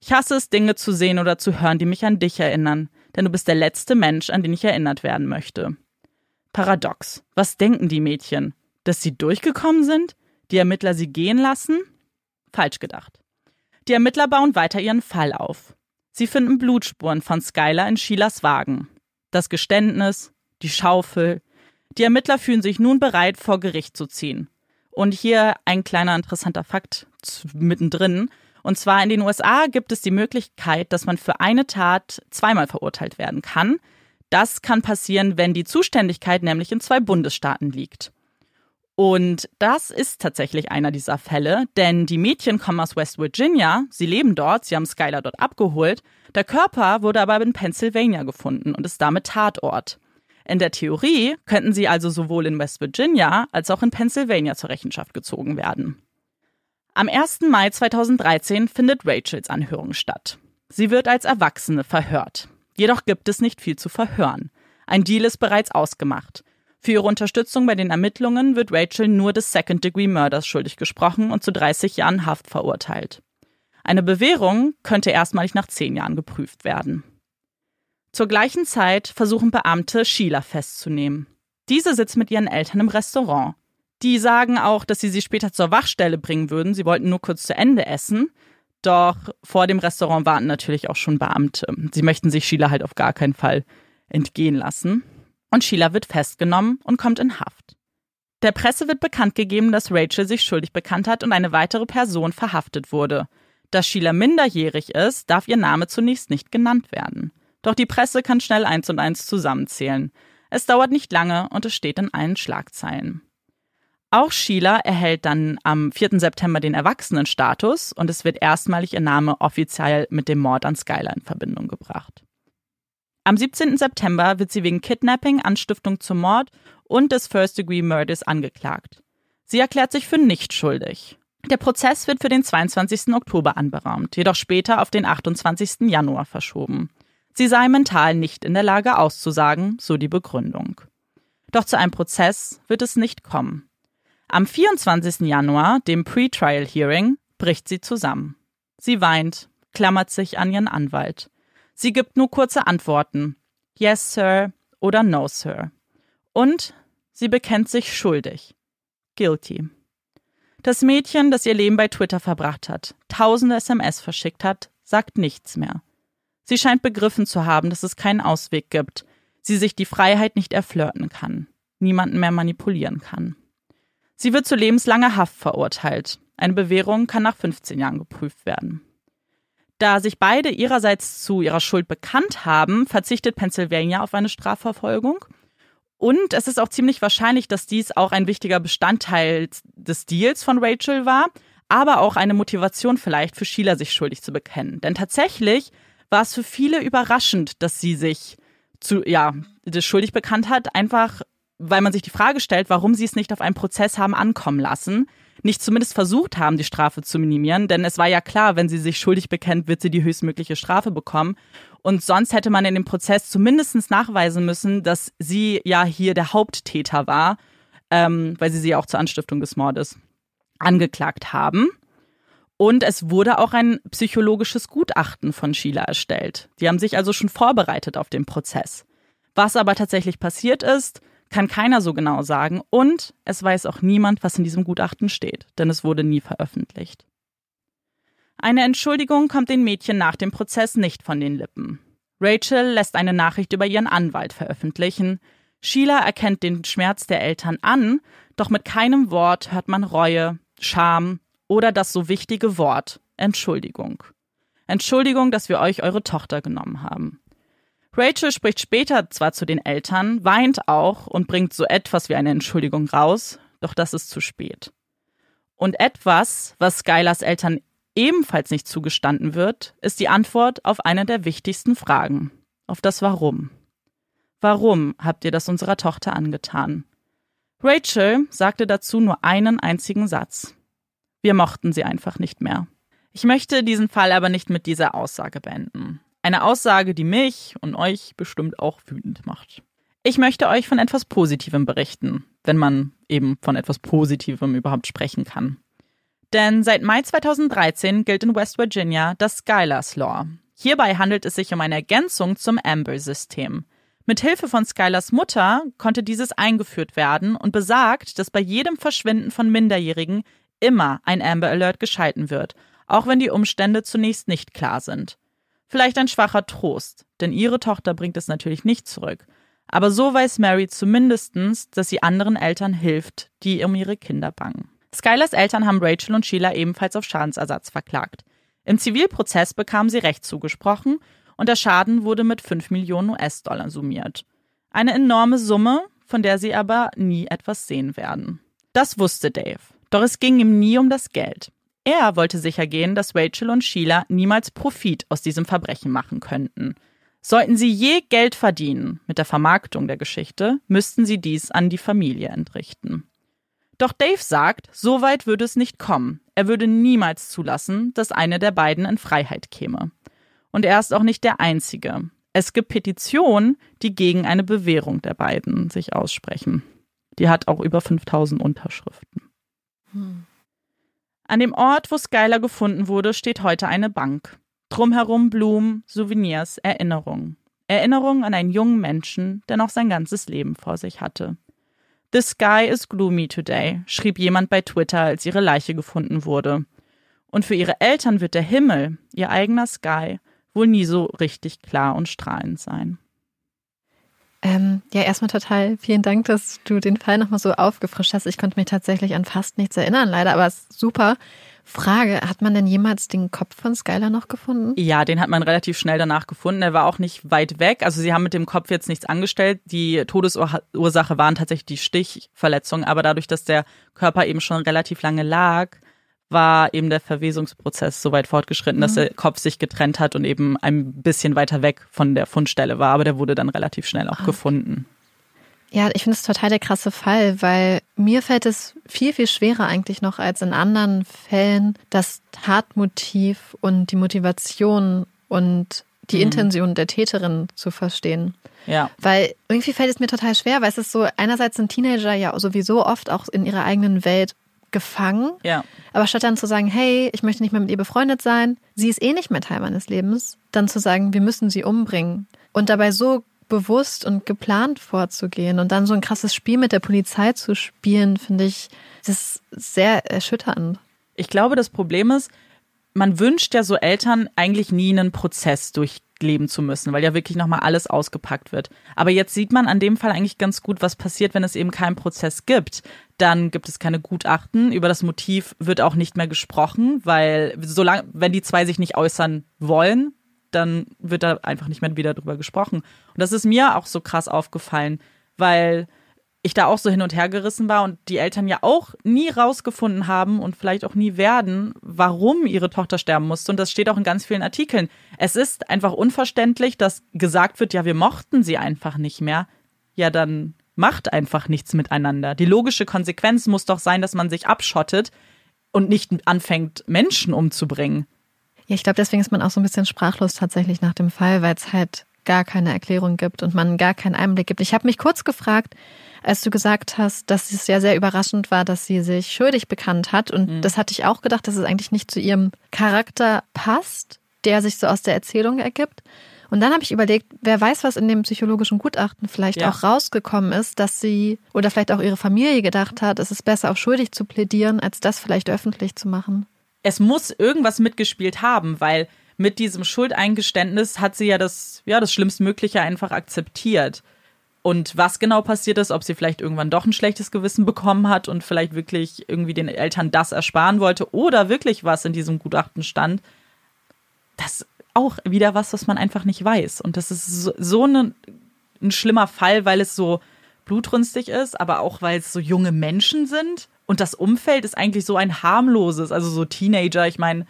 Ich hasse es, Dinge zu sehen oder zu hören, die mich an dich erinnern, denn du bist der letzte Mensch, an den ich erinnert werden möchte. Paradox. Was denken die Mädchen? Dass sie durchgekommen sind? Die Ermittler sie gehen lassen? Falsch gedacht. Die Ermittler bauen weiter ihren Fall auf. Sie finden Blutspuren von Skylar in Sheilas Wagen. Das Geständnis, die Schaufel. Die Ermittler fühlen sich nun bereit, vor Gericht zu ziehen. Und hier ein kleiner interessanter Fakt mittendrin. Und zwar in den USA gibt es die Möglichkeit, dass man für eine Tat zweimal verurteilt werden kann. Das kann passieren, wenn die Zuständigkeit nämlich in zwei Bundesstaaten liegt. Und das ist tatsächlich einer dieser Fälle, denn die Mädchen kommen aus West Virginia, sie leben dort, sie haben Skylar dort abgeholt. Der Körper wurde aber in Pennsylvania gefunden und ist damit Tatort. In der Theorie könnten sie also sowohl in West Virginia als auch in Pennsylvania zur Rechenschaft gezogen werden. Am 1. Mai 2013 findet Rachels Anhörung statt. Sie wird als Erwachsene verhört. Jedoch gibt es nicht viel zu verhören. Ein Deal ist bereits ausgemacht. Für ihre Unterstützung bei den Ermittlungen wird Rachel nur des Second-Degree Murders schuldig gesprochen und zu 30 Jahren Haft verurteilt. Eine Bewährung könnte erstmalig nach 10 Jahren geprüft werden. Zur gleichen Zeit versuchen Beamte, Sheila festzunehmen. Diese sitzt mit ihren Eltern im Restaurant. Die sagen auch, dass sie sie später zur Wachstelle bringen würden. Sie wollten nur kurz zu Ende essen. Doch vor dem Restaurant warten natürlich auch schon Beamte. Sie möchten sich Sheila halt auf gar keinen Fall entgehen lassen. Und Sheila wird festgenommen und kommt in Haft. Der Presse wird bekannt gegeben, dass Rachel sich schuldig bekannt hat und eine weitere Person verhaftet wurde. Da Sheila minderjährig ist, darf ihr Name zunächst nicht genannt werden. Doch die Presse kann schnell eins und eins zusammenzählen. Es dauert nicht lange und es steht in allen Schlagzeilen. Auch Sheila erhält dann am 4. September den Erwachsenenstatus und es wird erstmalig ihr Name offiziell mit dem Mord an Skylar in Verbindung gebracht. Am 17. September wird sie wegen Kidnapping, Anstiftung zum Mord und des First-Degree Murders angeklagt. Sie erklärt sich für nicht schuldig. Der Prozess wird für den 22. Oktober anberaumt, jedoch später auf den 28. Januar verschoben. Sie sei mental nicht in der Lage auszusagen, so die Begründung. Doch zu einem Prozess wird es nicht kommen. Am 24. Januar, dem Pre-Trial Hearing, bricht sie zusammen. Sie weint, klammert sich an ihren Anwalt. Sie gibt nur kurze Antworten. Yes, Sir oder No, Sir. Und sie bekennt sich schuldig. Guilty. Das Mädchen, das ihr Leben bei Twitter verbracht hat, tausende SMS verschickt hat, sagt nichts mehr. Sie scheint begriffen zu haben, dass es keinen Ausweg gibt, sie sich die Freiheit nicht erflirten kann, niemanden mehr manipulieren kann. Sie wird zu lebenslanger Haft verurteilt. Eine Bewährung kann nach 15 Jahren geprüft werden. Da sich beide ihrerseits zu ihrer Schuld bekannt haben, verzichtet Pennsylvania auf eine Strafverfolgung. Und es ist auch ziemlich wahrscheinlich, dass dies auch ein wichtiger Bestandteil des Deals von Rachel war, aber auch eine Motivation vielleicht für Sheila, sich schuldig zu bekennen. Denn tatsächlich war es für viele überraschend, dass sie sich zu, ja, schuldig bekannt hat, einfach weil man sich die Frage stellt, warum sie es nicht auf einen Prozess haben ankommen lassen, nicht zumindest versucht haben, die Strafe zu minimieren, denn es war ja klar, wenn sie sich schuldig bekennt, wird sie die höchstmögliche Strafe bekommen. Und sonst hätte man in dem Prozess zumindest nachweisen müssen, dass sie ja hier der Haupttäter war, ähm, weil sie sie auch zur Anstiftung des Mordes angeklagt haben. Und es wurde auch ein psychologisches Gutachten von Sheila erstellt. Die haben sich also schon vorbereitet auf den Prozess. Was aber tatsächlich passiert ist, kann keiner so genau sagen und es weiß auch niemand, was in diesem Gutachten steht, denn es wurde nie veröffentlicht. Eine Entschuldigung kommt den Mädchen nach dem Prozess nicht von den Lippen. Rachel lässt eine Nachricht über ihren Anwalt veröffentlichen. Sheila erkennt den Schmerz der Eltern an, doch mit keinem Wort hört man Reue, Scham oder das so wichtige Wort Entschuldigung. Entschuldigung, dass wir euch eure Tochter genommen haben. Rachel spricht später zwar zu den Eltern, weint auch und bringt so etwas wie eine Entschuldigung raus, doch das ist zu spät. Und etwas, was Skylers Eltern ebenfalls nicht zugestanden wird, ist die Antwort auf eine der wichtigsten Fragen, auf das Warum. Warum habt ihr das unserer Tochter angetan? Rachel sagte dazu nur einen einzigen Satz. Wir mochten sie einfach nicht mehr. Ich möchte diesen Fall aber nicht mit dieser Aussage beenden. Eine Aussage, die mich und euch bestimmt auch wütend macht. Ich möchte euch von etwas Positivem berichten, wenn man eben von etwas Positivem überhaupt sprechen kann. Denn seit Mai 2013 gilt in West Virginia das Skylars Law. Hierbei handelt es sich um eine Ergänzung zum Amber-System. Mit Hilfe von Skylars Mutter konnte dieses eingeführt werden und besagt, dass bei jedem Verschwinden von Minderjährigen immer ein Amber Alert geschalten wird, auch wenn die Umstände zunächst nicht klar sind. Vielleicht ein schwacher Trost, denn ihre Tochter bringt es natürlich nicht zurück. Aber so weiß Mary zumindestens, dass sie anderen Eltern hilft, die um ihre Kinder bangen. Skylers Eltern haben Rachel und Sheila ebenfalls auf Schadensersatz verklagt. Im Zivilprozess bekamen sie Recht zugesprochen und der Schaden wurde mit 5 Millionen US-Dollar summiert. Eine enorme Summe, von der sie aber nie etwas sehen werden. Das wusste Dave. Doch es ging ihm nie um das Geld. Er wollte sicher gehen, dass Rachel und Sheila niemals Profit aus diesem Verbrechen machen könnten. Sollten sie je Geld verdienen mit der Vermarktung der Geschichte, müssten sie dies an die Familie entrichten. Doch Dave sagt, so weit würde es nicht kommen. Er würde niemals zulassen, dass eine der beiden in Freiheit käme. Und er ist auch nicht der Einzige. Es gibt Petitionen, die gegen eine Bewährung der beiden sich aussprechen. Die hat auch über 5000 Unterschriften. Hm. An dem Ort, wo Skylar gefunden wurde, steht heute eine Bank. Drumherum Blumen, Souvenirs, Erinnerungen. Erinnerungen an einen jungen Menschen, der noch sein ganzes Leben vor sich hatte. The sky is gloomy today, schrieb jemand bei Twitter, als ihre Leiche gefunden wurde. Und für ihre Eltern wird der Himmel, ihr eigener Sky, wohl nie so richtig klar und strahlend sein. Ähm, ja, erstmal total vielen Dank, dass du den Fall nochmal so aufgefrischt hast. Ich konnte mich tatsächlich an fast nichts erinnern, leider, aber super. Frage, hat man denn jemals den Kopf von Skylar noch gefunden? Ja, den hat man relativ schnell danach gefunden. Er war auch nicht weit weg. Also sie haben mit dem Kopf jetzt nichts angestellt. Die Todesursache waren tatsächlich die Stichverletzungen, aber dadurch, dass der Körper eben schon relativ lange lag, war eben der Verwesungsprozess so weit fortgeschritten, mhm. dass der Kopf sich getrennt hat und eben ein bisschen weiter weg von der Fundstelle war. Aber der wurde dann relativ schnell auch ah. gefunden. Ja, ich finde es total der krasse Fall, weil mir fällt es viel, viel schwerer eigentlich noch als in anderen Fällen, das Tatmotiv und die Motivation und die mhm. Intention der Täterin zu verstehen. Ja. Weil irgendwie fällt es mir total schwer, weil es ist so, einerseits sind Teenager ja sowieso oft auch in ihrer eigenen Welt gefangen. Ja. Aber statt dann zu sagen, hey, ich möchte nicht mehr mit ihr befreundet sein, sie ist eh nicht mehr Teil meines Lebens, dann zu sagen, wir müssen sie umbringen. Und dabei so bewusst und geplant vorzugehen und dann so ein krasses Spiel mit der Polizei zu spielen, finde ich, das ist sehr erschütternd. Ich glaube, das Problem ist, man wünscht ja so Eltern eigentlich nie einen Prozess durchleben zu müssen, weil ja wirklich nochmal alles ausgepackt wird. Aber jetzt sieht man an dem Fall eigentlich ganz gut, was passiert, wenn es eben keinen Prozess gibt. Dann gibt es keine Gutachten. Über das Motiv wird auch nicht mehr gesprochen, weil solange, wenn die zwei sich nicht äußern wollen, dann wird da einfach nicht mehr wieder drüber gesprochen. Und das ist mir auch so krass aufgefallen, weil ich da auch so hin und her gerissen war und die Eltern ja auch nie rausgefunden haben und vielleicht auch nie werden, warum ihre Tochter sterben musste. Und das steht auch in ganz vielen Artikeln. Es ist einfach unverständlich, dass gesagt wird, ja, wir mochten sie einfach nicht mehr. Ja, dann macht einfach nichts miteinander. Die logische Konsequenz muss doch sein, dass man sich abschottet und nicht anfängt, Menschen umzubringen. Ja, ich glaube, deswegen ist man auch so ein bisschen sprachlos tatsächlich nach dem Fall, weil es halt gar keine Erklärung gibt und man gar keinen Einblick gibt. Ich habe mich kurz gefragt, als du gesagt hast, dass es ja sehr überraschend war, dass sie sich schuldig bekannt hat. Und mhm. das hatte ich auch gedacht, dass es eigentlich nicht zu ihrem Charakter passt, der sich so aus der Erzählung ergibt. Und dann habe ich überlegt, wer weiß, was in dem psychologischen Gutachten vielleicht ja. auch rausgekommen ist, dass sie oder vielleicht auch ihre Familie gedacht hat, es ist besser, auf schuldig zu plädieren, als das vielleicht öffentlich zu machen es muss irgendwas mitgespielt haben, weil mit diesem Schuldeingeständnis hat sie ja das, ja, das Schlimmstmögliche einfach akzeptiert. Und was genau passiert ist, ob sie vielleicht irgendwann doch ein schlechtes Gewissen bekommen hat und vielleicht wirklich irgendwie den Eltern das ersparen wollte oder wirklich was in diesem Gutachten stand, das auch wieder was, was man einfach nicht weiß. Und das ist so, so eine, ein schlimmer Fall, weil es so blutrünstig ist, aber auch weil es so junge Menschen sind. Und das Umfeld ist eigentlich so ein harmloses, also so Teenager. Ich meine,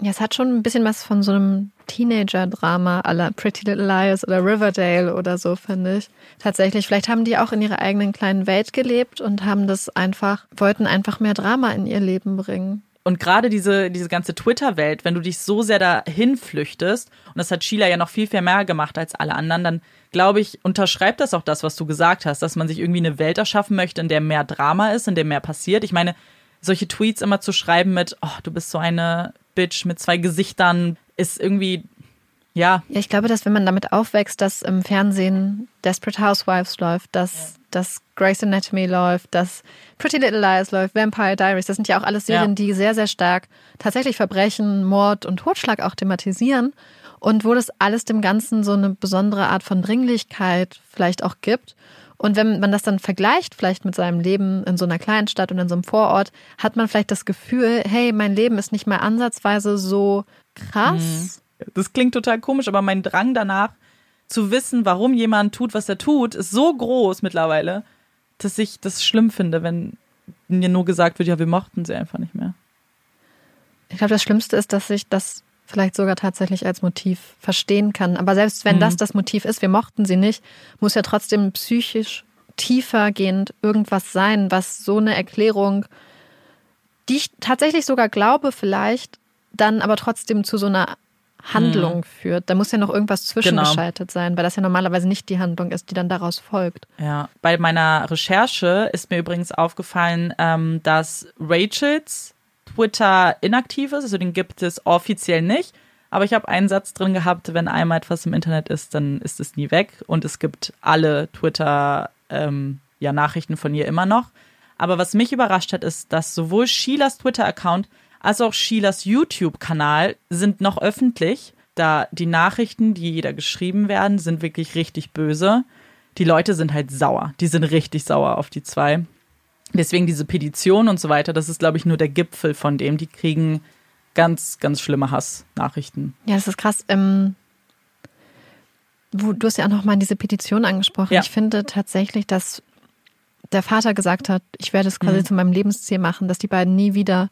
Ja, es hat schon ein bisschen was von so einem Teenager-Drama aller Pretty Little Liars oder Riverdale oder so, finde ich. Tatsächlich, vielleicht haben die auch in ihrer eigenen kleinen Welt gelebt und haben das einfach, wollten einfach mehr Drama in ihr Leben bringen. Und gerade diese, diese ganze Twitter-Welt, wenn du dich so sehr dahin flüchtest, und das hat Sheila ja noch viel, viel mehr gemacht als alle anderen, dann glaube ich, unterschreibt das auch das, was du gesagt hast, dass man sich irgendwie eine Welt erschaffen möchte, in der mehr Drama ist, in der mehr passiert. Ich meine, solche Tweets immer zu schreiben mit, oh, du bist so eine Bitch mit zwei Gesichtern, ist irgendwie, ja, Ja, ich glaube, dass wenn man damit aufwächst, dass im Fernsehen Desperate Housewives läuft, dass, dass Grey's Anatomy läuft, dass Pretty Little Liars läuft, Vampire Diaries, das sind ja auch alles Serien, Ja. die sehr, sehr stark tatsächlich Verbrechen, Mord und Totschlag auch thematisieren und wo das alles dem Ganzen so eine besondere Art von Dringlichkeit vielleicht auch gibt. Und wenn man das dann vergleicht, vielleicht mit seinem Leben in so einer kleinen Stadt und in so einem Vorort, hat man vielleicht das Gefühl, hey, mein Leben ist nicht mal ansatzweise so krass. das klingt total komisch, aber mein Drang danach zu wissen, warum jemand tut, was er tut, ist so groß mittlerweile, dass ich das schlimm finde, wenn mir nur gesagt wird, ja, wir mochten sie einfach nicht mehr. Ich glaube, das Schlimmste ist, dass ich das vielleicht sogar tatsächlich als Motiv verstehen kann. Aber selbst wenn das das Motiv ist, wir mochten sie nicht, muss ja trotzdem psychisch tiefergehend irgendwas sein, was so eine Erklärung, die ich tatsächlich sogar glaube, vielleicht dann aber trotzdem zu so einer Handlung führt. Da muss ja noch irgendwas zwischengeschaltet sein, weil das ja normalerweise nicht die Handlung ist, die dann daraus folgt. Ja, bei meiner Recherche ist mir übrigens aufgefallen, ähm, dass Rachels Twitter inaktiv ist, also den gibt es offiziell nicht. Aber ich habe einen Satz drin gehabt, wenn einmal etwas im Internet ist, dann ist es nie weg. Und es gibt alle Twitter ähm, ja, Nachrichten von ihr immer noch. Aber was mich überrascht hat, ist, dass sowohl Sheilas Twitter-Account als auch Sheilas YouTube-Kanal sind noch öffentlich. Da die Nachrichten, die da geschrieben werden, sind wirklich richtig böse. Die Leute sind halt sauer. Die sind richtig sauer auf die zwei. Deswegen diese Petition und so weiter, das ist, glaube ich, nur der Gipfel von dem. Die kriegen ganz, ganz schlimme Hassnachrichten. Ja, das ist krass. Ähm, wo, du hast ja auch nochmal diese Petition angesprochen. Ja. Ich finde tatsächlich, dass der Vater gesagt hat, ich werde es quasi zu meinem Lebensziel machen, dass die beiden nie wieder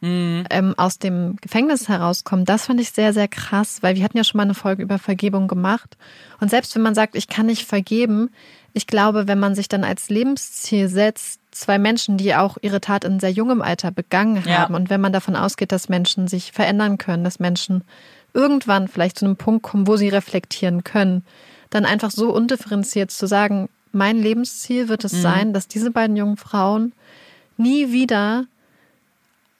ähm, aus dem Gefängnis herauskommen. Das fand ich sehr, sehr krass, weil wir hatten ja schon mal eine Folge über Vergebung gemacht. Und selbst wenn man sagt, ich kann nicht vergeben, ich glaube, wenn man sich dann als Lebensziel setzt, zwei Menschen, die auch ihre Tat in sehr jungem Alter begangen Ja. haben, und wenn man davon ausgeht, dass Menschen sich verändern können, dass Menschen irgendwann vielleicht zu einem Punkt kommen, wo sie reflektieren können, dann einfach so undifferenziert zu sagen, mein Lebensziel wird es sein, dass diese beiden jungen Frauen nie wieder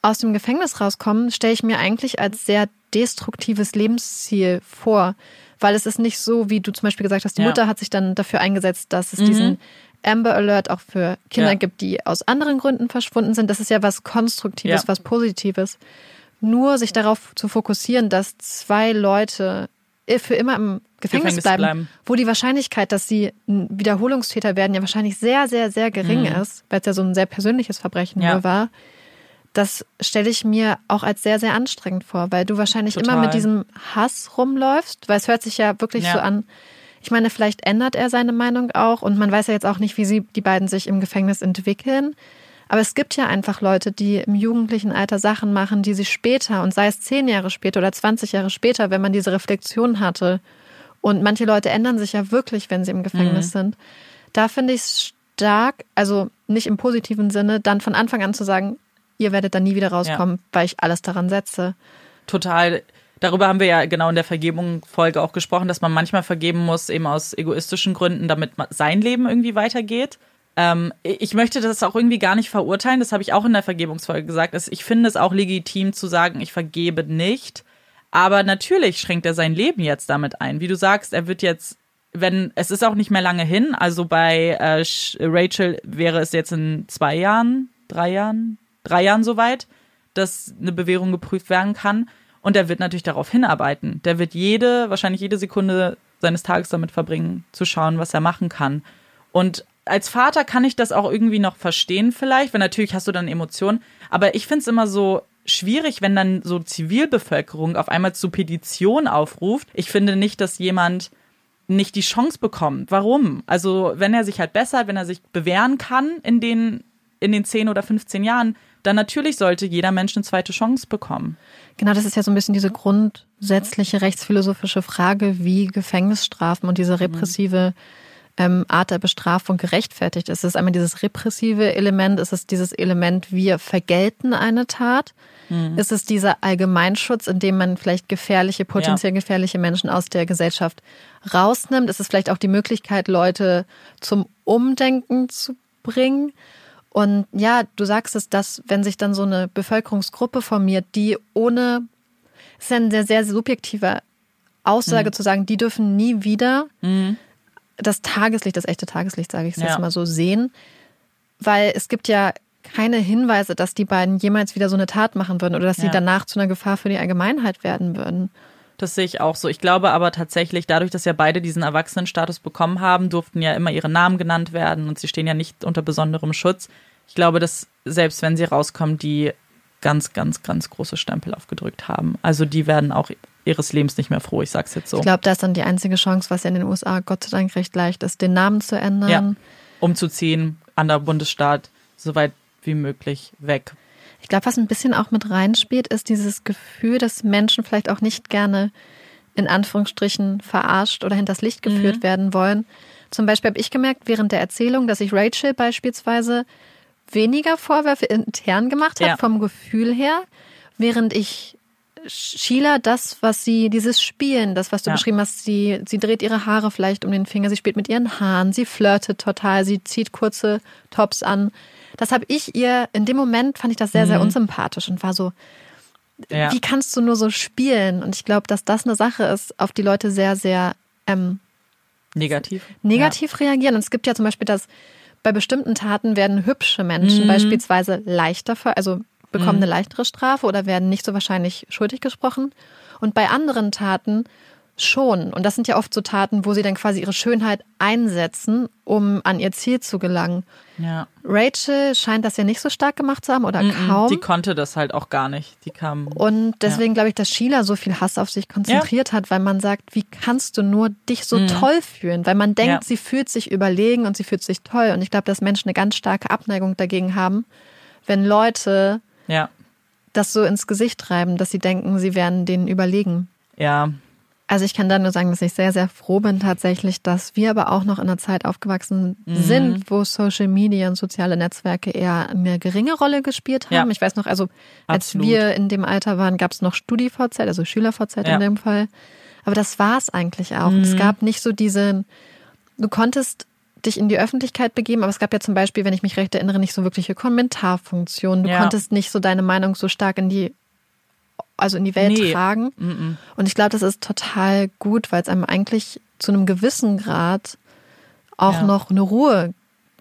aus dem Gefängnis rauskommen, stelle ich mir eigentlich als sehr destruktives Lebensziel vor. Weil es ist nicht so, wie du zum Beispiel gesagt hast, die Ja. Mutter hat sich dann dafür eingesetzt, dass es diesen Amber Alert auch für Kinder Ja. gibt, die aus anderen Gründen verschwunden sind. Das ist ja was Konstruktives, Ja. was Positives. Nur sich darauf zu fokussieren, dass zwei Leute für immer im Gefängnis, Gefängnis bleiben, bleiben. wo die Wahrscheinlichkeit, dass sie ein Wiederholungstäter werden, ja wahrscheinlich sehr, sehr, sehr gering ist, weil es ja so ein sehr persönliches Verbrechen Mhm. Nur war. Das stelle ich mir auch als sehr, sehr anstrengend vor, weil du wahrscheinlich Total. immer mit diesem Hass rumläufst, weil es hört sich ja wirklich Ja. so an. Ich meine, vielleicht ändert er seine Meinung auch und man weiß ja jetzt auch nicht, wie sie die beiden sich im Gefängnis entwickeln. Aber es gibt ja einfach Leute, die im jugendlichen Alter Sachen machen, die sie später und sei es zehn Jahre später oder 20 Jahre später, wenn man diese Reflexion hatte. Und manche Leute ändern sich ja wirklich, wenn sie im Gefängnis sind. Da finde ich es stark, also nicht im positiven Sinne, dann von Anfang an zu sagen, ihr werdet da nie wieder rauskommen, weil ich alles daran setze. Total. Darüber haben wir ja genau in der Vergebung-Folge auch gesprochen, dass man manchmal vergeben muss, eben aus egoistischen Gründen, damit sein Leben irgendwie weitergeht. Ähm, ich möchte das auch irgendwie gar nicht verurteilen, das habe ich auch in der Vergebungsfolge gesagt. Ich finde es auch legitim zu sagen, ich vergebe nicht. Aber natürlich schränkt er sein Leben jetzt damit ein. Wie du sagst, er wird jetzt, wenn, es ist auch nicht mehr lange hin, also bei äh, Rachel wäre es jetzt in zwei Jahren, drei Jahren, drei Jahren soweit, dass eine Bewährung geprüft werden kann. Und er wird natürlich darauf hinarbeiten. Der wird jede, wahrscheinlich jede Sekunde seines Tages damit verbringen, zu schauen, was er machen kann. Und als Vater kann ich das auch irgendwie noch verstehen, vielleicht, weil natürlich hast du dann Emotionen. Aber ich finde es immer so schwierig, wenn dann so Zivilbevölkerung auf einmal zu Petition aufruft. Ich finde nicht, dass jemand nicht die Chance bekommt. Warum? Also, wenn er sich halt bessert, wenn er sich bewähren kann in den, in den 10 oder 15 Jahren, dann natürlich sollte jeder Mensch eine zweite Chance bekommen. Genau, das ist ja so ein bisschen diese grundsätzliche rechtsphilosophische Frage, wie Gefängnisstrafen und diese repressive ähm, Art der Bestrafung gerechtfertigt ist. Es ist einmal dieses repressive Element, ist es dieses Element, wir vergelten eine Tat. Mhm. Ist es dieser Allgemeinschutz, in dem man vielleicht gefährliche, potenziell ja. gefährliche Menschen aus der Gesellschaft rausnimmt? Ist es vielleicht auch die Möglichkeit, Leute zum Umdenken zu bringen? Und ja, du sagst es, dass wenn sich dann so eine Bevölkerungsgruppe formiert, die ohne, es ist eine sehr, sehr subjektive Aussage mhm. zu sagen, die dürfen nie wieder mhm. das Tageslicht, das echte Tageslicht, sage ich es ja. jetzt mal so, sehen. Weil es gibt ja keine Hinweise, dass die beiden jemals wieder so eine Tat machen würden oder dass ja. sie danach zu einer Gefahr für die Allgemeinheit werden würden. Das sehe ich auch so. Ich glaube aber tatsächlich, dadurch, dass ja beide diesen Erwachsenenstatus bekommen haben, durften ja immer ihre Namen genannt werden und sie stehen ja nicht unter besonderem Schutz. Ich glaube, dass selbst wenn sie rauskommen, die ganz, ganz, ganz große Stempel aufgedrückt haben. Also die werden auch ihres Lebens nicht mehr froh, ich sag's jetzt so. Ich glaube, da ist dann die einzige Chance, was ja in den USA Gott sei Dank recht leicht ist, den Namen zu ändern. Ja. Umzuziehen, anderer Bundesstaat, so weit wie möglich weg. Ich glaube, was ein bisschen auch mit reinspielt, ist dieses Gefühl, dass Menschen vielleicht auch nicht gerne in Anführungsstrichen verarscht oder hinters Licht geführt mhm. werden wollen. Zum Beispiel habe ich gemerkt während der Erzählung, dass ich Rachel beispielsweise weniger Vorwürfe intern gemacht habe, ja. vom Gefühl her, während ich Sheila das, was sie, dieses Spielen, das, was du ja. beschrieben hast, sie, sie dreht ihre Haare vielleicht um den Finger, sie spielt mit ihren Haaren, sie flirtet total, sie zieht kurze Tops an. Das habe ich ihr, in dem Moment fand ich das sehr, sehr mhm. unsympathisch und war so, ja. wie kannst du nur so spielen? Und ich glaube, dass das eine Sache ist, auf die Leute sehr, sehr ähm, negativ, negativ ja. reagieren. Und es gibt ja zum Beispiel das, bei bestimmten Taten werden hübsche Menschen mhm. beispielsweise leichter, also bekommen mhm. eine leichtere Strafe oder werden nicht so wahrscheinlich schuldig gesprochen. Und bei anderen Taten schon. Und das sind ja oft so Taten, wo sie dann quasi ihre Schönheit einsetzen, um an ihr Ziel zu gelangen. Ja. Rachel scheint das ja nicht so stark gemacht zu haben oder mm -mm, kaum. Die konnte das halt auch gar nicht. Die kam. Und deswegen ja. glaube ich, dass Sheila so viel Hass auf sich konzentriert ja. hat, weil man sagt, wie kannst du nur dich so mm. toll fühlen? Weil man denkt, ja. sie fühlt sich überlegen und sie fühlt sich toll. Und ich glaube, dass Menschen eine ganz starke Abneigung dagegen haben, wenn Leute das so ins Gesicht treiben, dass sie denken, sie werden denen überlegen. Ja, also ich kann da nur sagen, dass ich sehr, sehr froh bin tatsächlich, dass wir aber auch noch in einer Zeit aufgewachsen mhm. sind, wo Social Media und soziale Netzwerke eher eine geringe Rolle gespielt haben. Ja. Ich weiß noch, also als Absolut. wir in dem Alter waren, gab es noch StudiVZ, also SchülerVZ ja. in dem Fall. Aber das war es eigentlich auch. Mhm. Es gab nicht so diese, du konntest dich in die Öffentlichkeit begeben, aber es gab ja zum Beispiel, wenn ich mich recht erinnere, nicht so wirkliche Kommentarfunktionen. Du ja. konntest nicht so deine Meinung so stark in die also in die Welt nee. tragen. Mm -mm. Und ich glaube, das ist total gut, weil es einem eigentlich zu einem gewissen Grad auch ja. noch eine Ruhe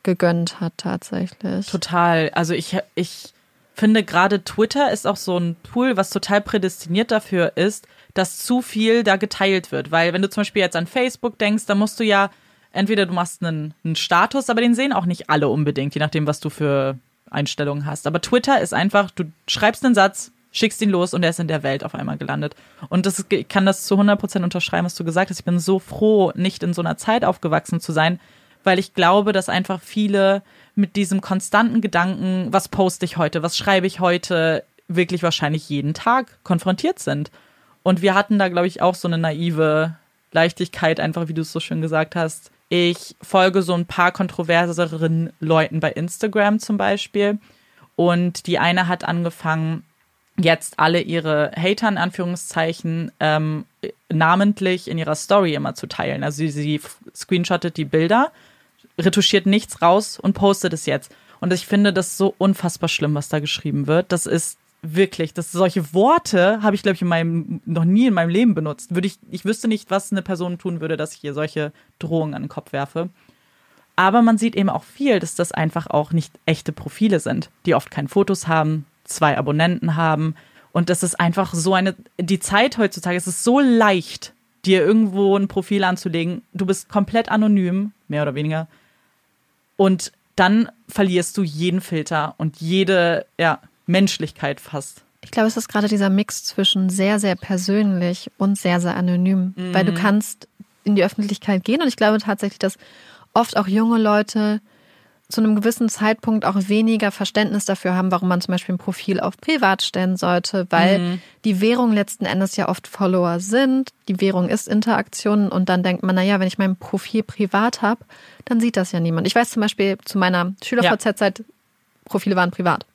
gegönnt hat, tatsächlich. Total. Also ich, ich finde gerade Twitter ist auch so ein Tool, was total prädestiniert dafür ist, dass zu viel da geteilt wird. Weil wenn du zum Beispiel jetzt an Facebook denkst, dann musst du ja entweder du machst einen, einen Status, aber den sehen auch nicht alle unbedingt, je nachdem, was du für Einstellungen hast. Aber Twitter ist einfach, du schreibst einen Satz, schickst ihn los und er ist in der Welt auf einmal gelandet. Und das ist, ich kann das zu 100% unterschreiben, was du gesagt hast. Ich bin so froh, nicht in so einer Zeit aufgewachsen zu sein, weil ich glaube, dass einfach viele mit diesem konstanten Gedanken, was poste ich heute, was schreibe ich heute, wirklich wahrscheinlich jeden Tag konfrontiert sind. Und wir hatten da, glaube ich, auch so eine naive Leichtigkeit, einfach wie du es so schön gesagt hast. Ich folge so ein paar kontroverseren Leuten bei Instagram zum Beispiel. Und die eine hat angefangen, jetzt alle ihre Hater in Anführungszeichen ähm, namentlich in ihrer Story immer zu teilen. Also sie, sie screenshottet die Bilder, retuschiert nichts raus und postet es jetzt. Und ich finde das so unfassbar schlimm, was da geschrieben wird. Das ist wirklich, das solche Worte habe ich glaube ich in meinem noch nie in meinem Leben benutzt. Würde ich ich wüsste nicht, was eine Person tun würde, dass ich ihr solche Drohungen an den Kopf werfe. Aber man sieht eben auch viel, dass das einfach auch nicht echte Profile sind, die oft keine Fotos haben, zwei Abonnenten haben. Und das ist einfach so eine, die Zeit heutzutage, es ist so leicht, dir irgendwo ein Profil anzulegen. Du bist komplett anonym, mehr oder weniger. Und dann verlierst du jeden Filter und jede, ja, Menschlichkeit fast. Ich glaube, es ist gerade dieser Mix zwischen sehr, sehr persönlich und sehr, sehr anonym. Mhm. Weil du kannst in die Öffentlichkeit gehen und ich glaube tatsächlich, dass oft auch junge Leute zu einem gewissen Zeitpunkt auch weniger Verständnis dafür haben, warum man zum Beispiel ein Profil auf privat stellen sollte, weil mhm. die Währung letzten Endes ja oft Follower sind. Die Währung ist Interaktion und dann denkt man, naja, wenn ich mein Profil privat habe, dann sieht das ja niemand. Ich weiß zum Beispiel zu meiner Schüler-VZ-Zeit, Profile waren privat.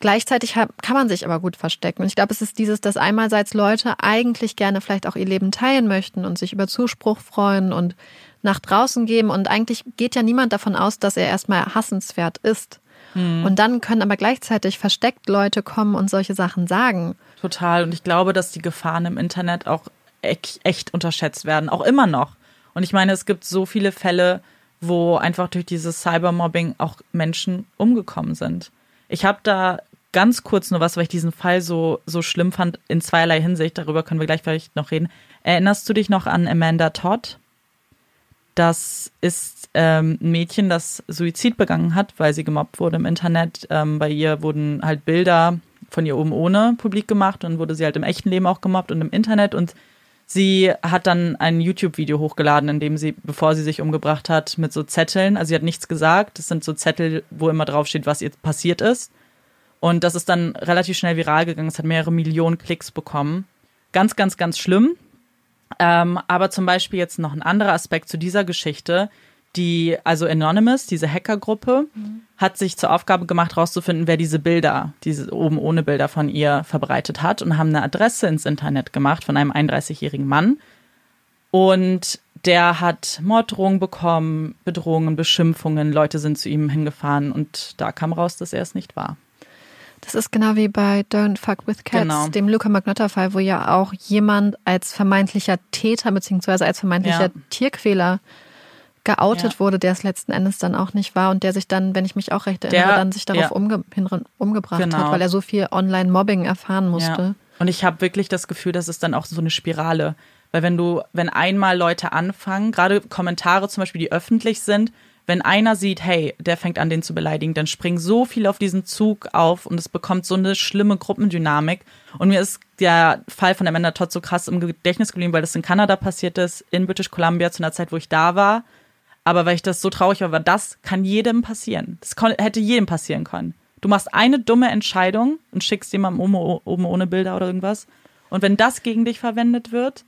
Gleichzeitig kann man sich aber gut verstecken. Und ich glaube, es ist dieses, dass einerseits Leute eigentlich gerne vielleicht auch ihr Leben teilen möchten und sich über Zuspruch freuen und nach draußen geben. Und eigentlich geht ja niemand davon aus, dass er erstmal hassenswert ist. Mhm. Und dann können aber gleichzeitig versteckt Leute kommen und solche Sachen sagen. Total. Und ich glaube, dass die Gefahren im Internet auch echt unterschätzt werden, auch immer noch. Und ich meine, es gibt so viele Fälle, wo einfach durch dieses Cybermobbing auch Menschen umgekommen sind. Ich habe da ganz kurz nur was, weil ich diesen Fall so, so schlimm fand, in zweierlei Hinsicht. Darüber können wir gleich vielleicht noch reden. Erinnerst du dich noch an Amanda Todd? Das ist ähm, ein Mädchen, das Suizid begangen hat, weil sie gemobbt wurde im Internet. Ähm, bei ihr wurden halt Bilder von ihr oben ohne publik gemacht und wurde sie halt im echten Leben auch gemobbt und im Internet. Und sie hat dann ein YouTube-Video hochgeladen, in dem sie, bevor sie sich umgebracht hat, mit so Zetteln, also sie hat nichts gesagt, das sind so Zettel, wo immer drauf steht, was ihr passiert ist. Und das ist dann relativ schnell viral gegangen, es hat mehrere Millionen Klicks bekommen. Ganz, ganz, ganz schlimm. Ähm, aber zum Beispiel jetzt noch ein anderer Aspekt zu dieser Geschichte. Die, also Anonymous, diese Hackergruppe, mhm. hat sich zur Aufgabe gemacht, herauszufinden, wer diese Bilder, diese oben ohne Bilder von ihr verbreitet hat und haben eine Adresse ins Internet gemacht von einem 31-jährigen Mann. Und der hat Morddrohungen bekommen, Bedrohungen, Beschimpfungen, Leute sind zu ihm hingefahren und da kam raus, dass er es nicht war. Das ist genau wie bei Don't Fuck with Cats, genau. dem Luca Magnotta-Fall, wo ja auch jemand als vermeintlicher Täter beziehungsweise als vermeintlicher ja. Tierquäler geoutet ja. wurde, der es letzten Endes dann auch nicht war und der sich dann, wenn ich mich auch recht erinnere, der, dann sich darauf ja. umge umgebracht genau. hat, weil er so viel Online-Mobbing erfahren musste. Ja. Und ich habe wirklich das Gefühl, das ist dann auch so eine Spirale. Weil wenn du, wenn einmal Leute anfangen, gerade Kommentare zum Beispiel, die öffentlich sind, wenn einer sieht, hey, der fängt an, den zu beleidigen, dann springen so viele auf diesen Zug auf und es bekommt so eine schlimme Gruppendynamik. Und mir ist der Fall von Amanda Todd so krass im Gedächtnis geblieben, weil das in Kanada passiert ist, in British Columbia zu einer Zeit, wo ich da war. Aber weil ich das so traurig war, weil das kann jedem passieren. Das hätte jedem passieren können. Du machst eine dumme Entscheidung und schickst jemandem oben ohne Bilder oder irgendwas. Und wenn das gegen dich verwendet wird.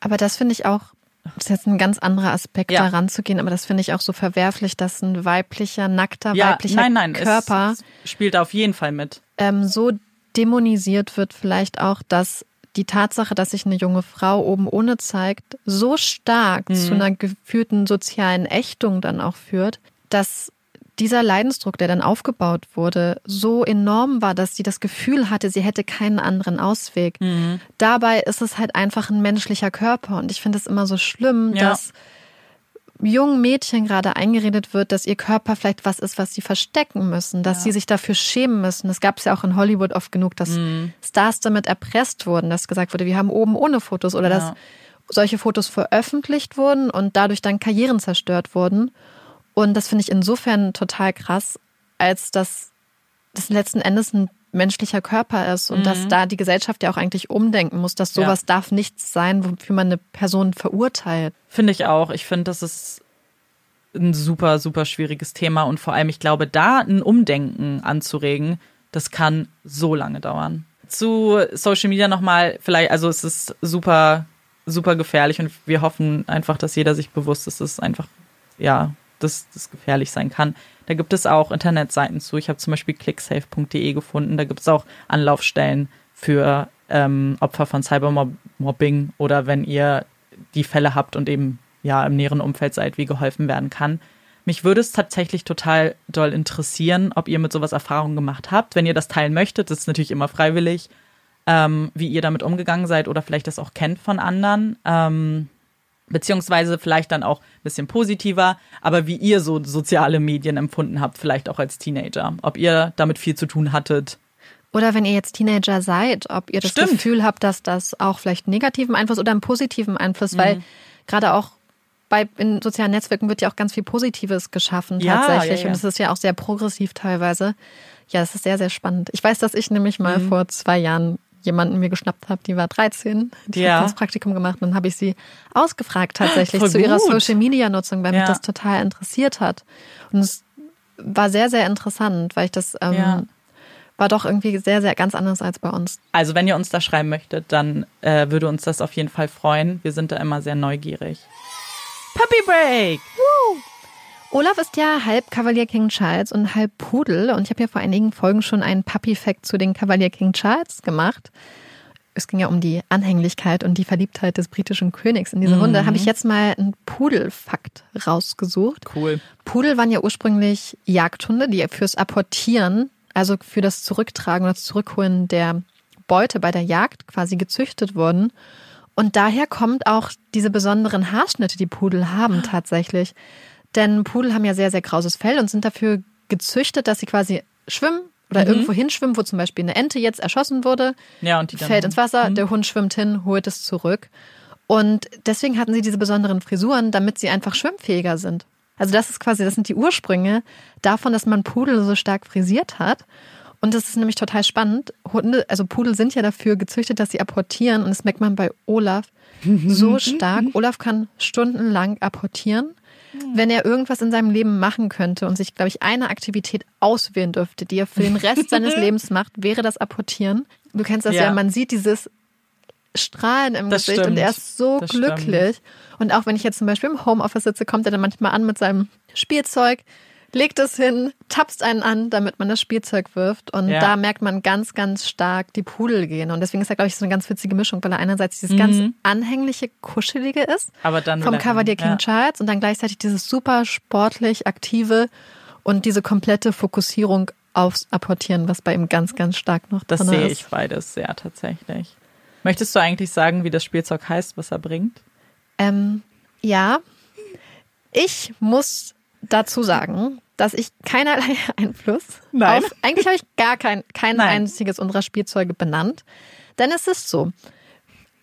Aber das finde ich auch das ist jetzt ein ganz anderer Aspekt, ja. da ranzugehen, aber das finde ich auch so verwerflich, dass ein weiblicher, nackter, ja, weiblicher nein, nein, Körper es spielt auf jeden Fall mit. Ähm, so dämonisiert wird vielleicht auch, dass die Tatsache, dass sich eine junge Frau oben ohne zeigt, so stark mhm. zu einer geführten sozialen Ächtung dann auch führt, dass dieser Leidensdruck, der dann aufgebaut wurde, so enorm war, dass sie das Gefühl hatte, sie hätte keinen anderen Ausweg. Mhm. Dabei ist es halt einfach ein menschlicher Körper. Und ich finde es immer so schlimm, ja. dass jungen Mädchen gerade eingeredet wird, dass ihr Körper vielleicht was ist, was sie verstecken müssen, dass ja. sie sich dafür schämen müssen. Das gab es ja auch in Hollywood oft genug, dass mhm. Stars damit erpresst wurden, dass gesagt wurde, wir haben oben ohne Fotos oder ja. dass solche Fotos veröffentlicht wurden und dadurch dann Karrieren zerstört wurden. Und das finde ich insofern total krass, als dass das letzten Endes ein menschlicher Körper ist und mhm. dass da die Gesellschaft ja auch eigentlich umdenken muss, dass sowas ja. darf nichts sein, wofür man eine Person verurteilt. Finde ich auch. Ich finde, das ist ein super, super schwieriges Thema und vor allem, ich glaube, da ein Umdenken anzuregen, das kann so lange dauern. Zu Social Media nochmal, vielleicht, also es ist super, super gefährlich und wir hoffen einfach, dass jeder sich bewusst ist, dass es einfach, ja, dass das gefährlich sein kann. Da gibt es auch Internetseiten zu. Ich habe zum Beispiel clicksafe.de gefunden. Da gibt es auch Anlaufstellen für ähm, Opfer von Cybermobbing oder wenn ihr die Fälle habt und eben ja im näheren Umfeld seid, wie geholfen werden kann. Mich würde es tatsächlich total doll interessieren, ob ihr mit sowas Erfahrungen gemacht habt. Wenn ihr das teilen möchtet, das ist natürlich immer freiwillig, ähm, wie ihr damit umgegangen seid oder vielleicht das auch kennt von anderen. Ähm, beziehungsweise vielleicht dann auch ein bisschen positiver, aber wie ihr so soziale Medien empfunden habt, vielleicht auch als Teenager. Ob ihr damit viel zu tun hattet. Oder wenn ihr jetzt Teenager seid, ob ihr das Stimmt. Gefühl habt, dass das auch vielleicht einen negativen Einfluss oder einen positiven Einfluss, mhm. weil gerade auch bei in sozialen Netzwerken wird ja auch ganz viel Positives geschaffen tatsächlich ja, ja, ja. und es ist ja auch sehr progressiv teilweise. Ja, das ist sehr, sehr spannend. Ich weiß, dass ich nämlich mal Mhm. vor zwei Jahren jemanden mir geschnappt habe, die war 13, die Ja. hat das Praktikum gemacht und dann habe ich sie ausgefragt tatsächlich Voll zu ihrer. Social Media Nutzung, weil Ja. mich das total interessiert hat. Und es war sehr, sehr interessant, weil ich das ähm, Ja. war doch irgendwie sehr, sehr ganz anders als bei uns. Also wenn ihr uns da schreiben möchtet, dann äh, würde uns das auf jeden Fall freuen. Wir sind da immer sehr neugierig. Puppy Break! Olaf ist ja halb Kavalier King Charles und halb Pudel. Und ich habe ja vor einigen Folgen schon einen Puppy-Fact zu den Kavalier King Charles gemacht. Es ging ja um die Anhänglichkeit und die Verliebtheit des britischen Königs in diese Hunde. Habe ich jetzt mal einen Pudel-Fakt rausgesucht. Cool. Pudel waren ja ursprünglich Jagdhunde, die fürs Apportieren, also für das Zurücktragen oder das Zurückholen der Beute bei der Jagd quasi gezüchtet wurden. Und daher kommt auch diese besonderen Haarschnitte, die Pudel haben tatsächlich. Denn Pudel haben ja sehr, sehr krauses Fell und sind dafür gezüchtet, dass sie quasi schwimmen oder irgendwo hinschwimmen, wo zum Beispiel eine Ente jetzt erschossen wurde Ja, und die fällt ins Wasser, der Hund schwimmt hin, holt es zurück. Und deswegen hatten sie diese besonderen Frisuren, damit sie einfach schwimmfähiger sind. Also das ist quasi, das sind die Ursprünge davon, dass man Pudel so stark frisiert hat. Und das ist nämlich total spannend. Hunde, also Pudel sind ja dafür gezüchtet, dass sie apportieren. Und das merkt man bei Olaf so stark. Olaf kann stundenlang apportieren. Wenn er irgendwas in seinem Leben machen könnte und sich, glaube ich, eine Aktivität auswählen dürfte, die er für den Rest seines Lebens macht, wäre das Apportieren. Du kennst das ja, Ja. man sieht dieses Strahlen im Das Gesicht und stimmt. er ist so Das glücklich. Und auch wenn ich jetzt zum Beispiel im Homeoffice sitze, kommt er dann manchmal an mit seinem Spielzeug, legt es hin, tapst einen an, damit man das Spielzeug wirft. Und Ja. da merkt man ganz, ganz stark die Pudelgene. Und deswegen ist er, glaube ich, so eine ganz witzige Mischung, weil er einerseits dieses ganz anhängliche, kuschelige ist Mhm. Aber dann vom er- Cavalier King ja. Charles und dann gleichzeitig dieses super sportlich aktive und diese komplette Fokussierung aufs Apportieren, was bei ihm ganz, ganz stark noch Das drin sehe ist. ich beides sehr tatsächlich. Möchtest du eigentlich sagen, wie das Spielzeug heißt, was er bringt? Ähm, ja, ich muss dazu sagen, dass ich keinerlei Einfluss Nein. auf. Eigentlich habe ich gar kein, kein Nein. einziges unserer Spielzeuge benannt. Denn es ist so.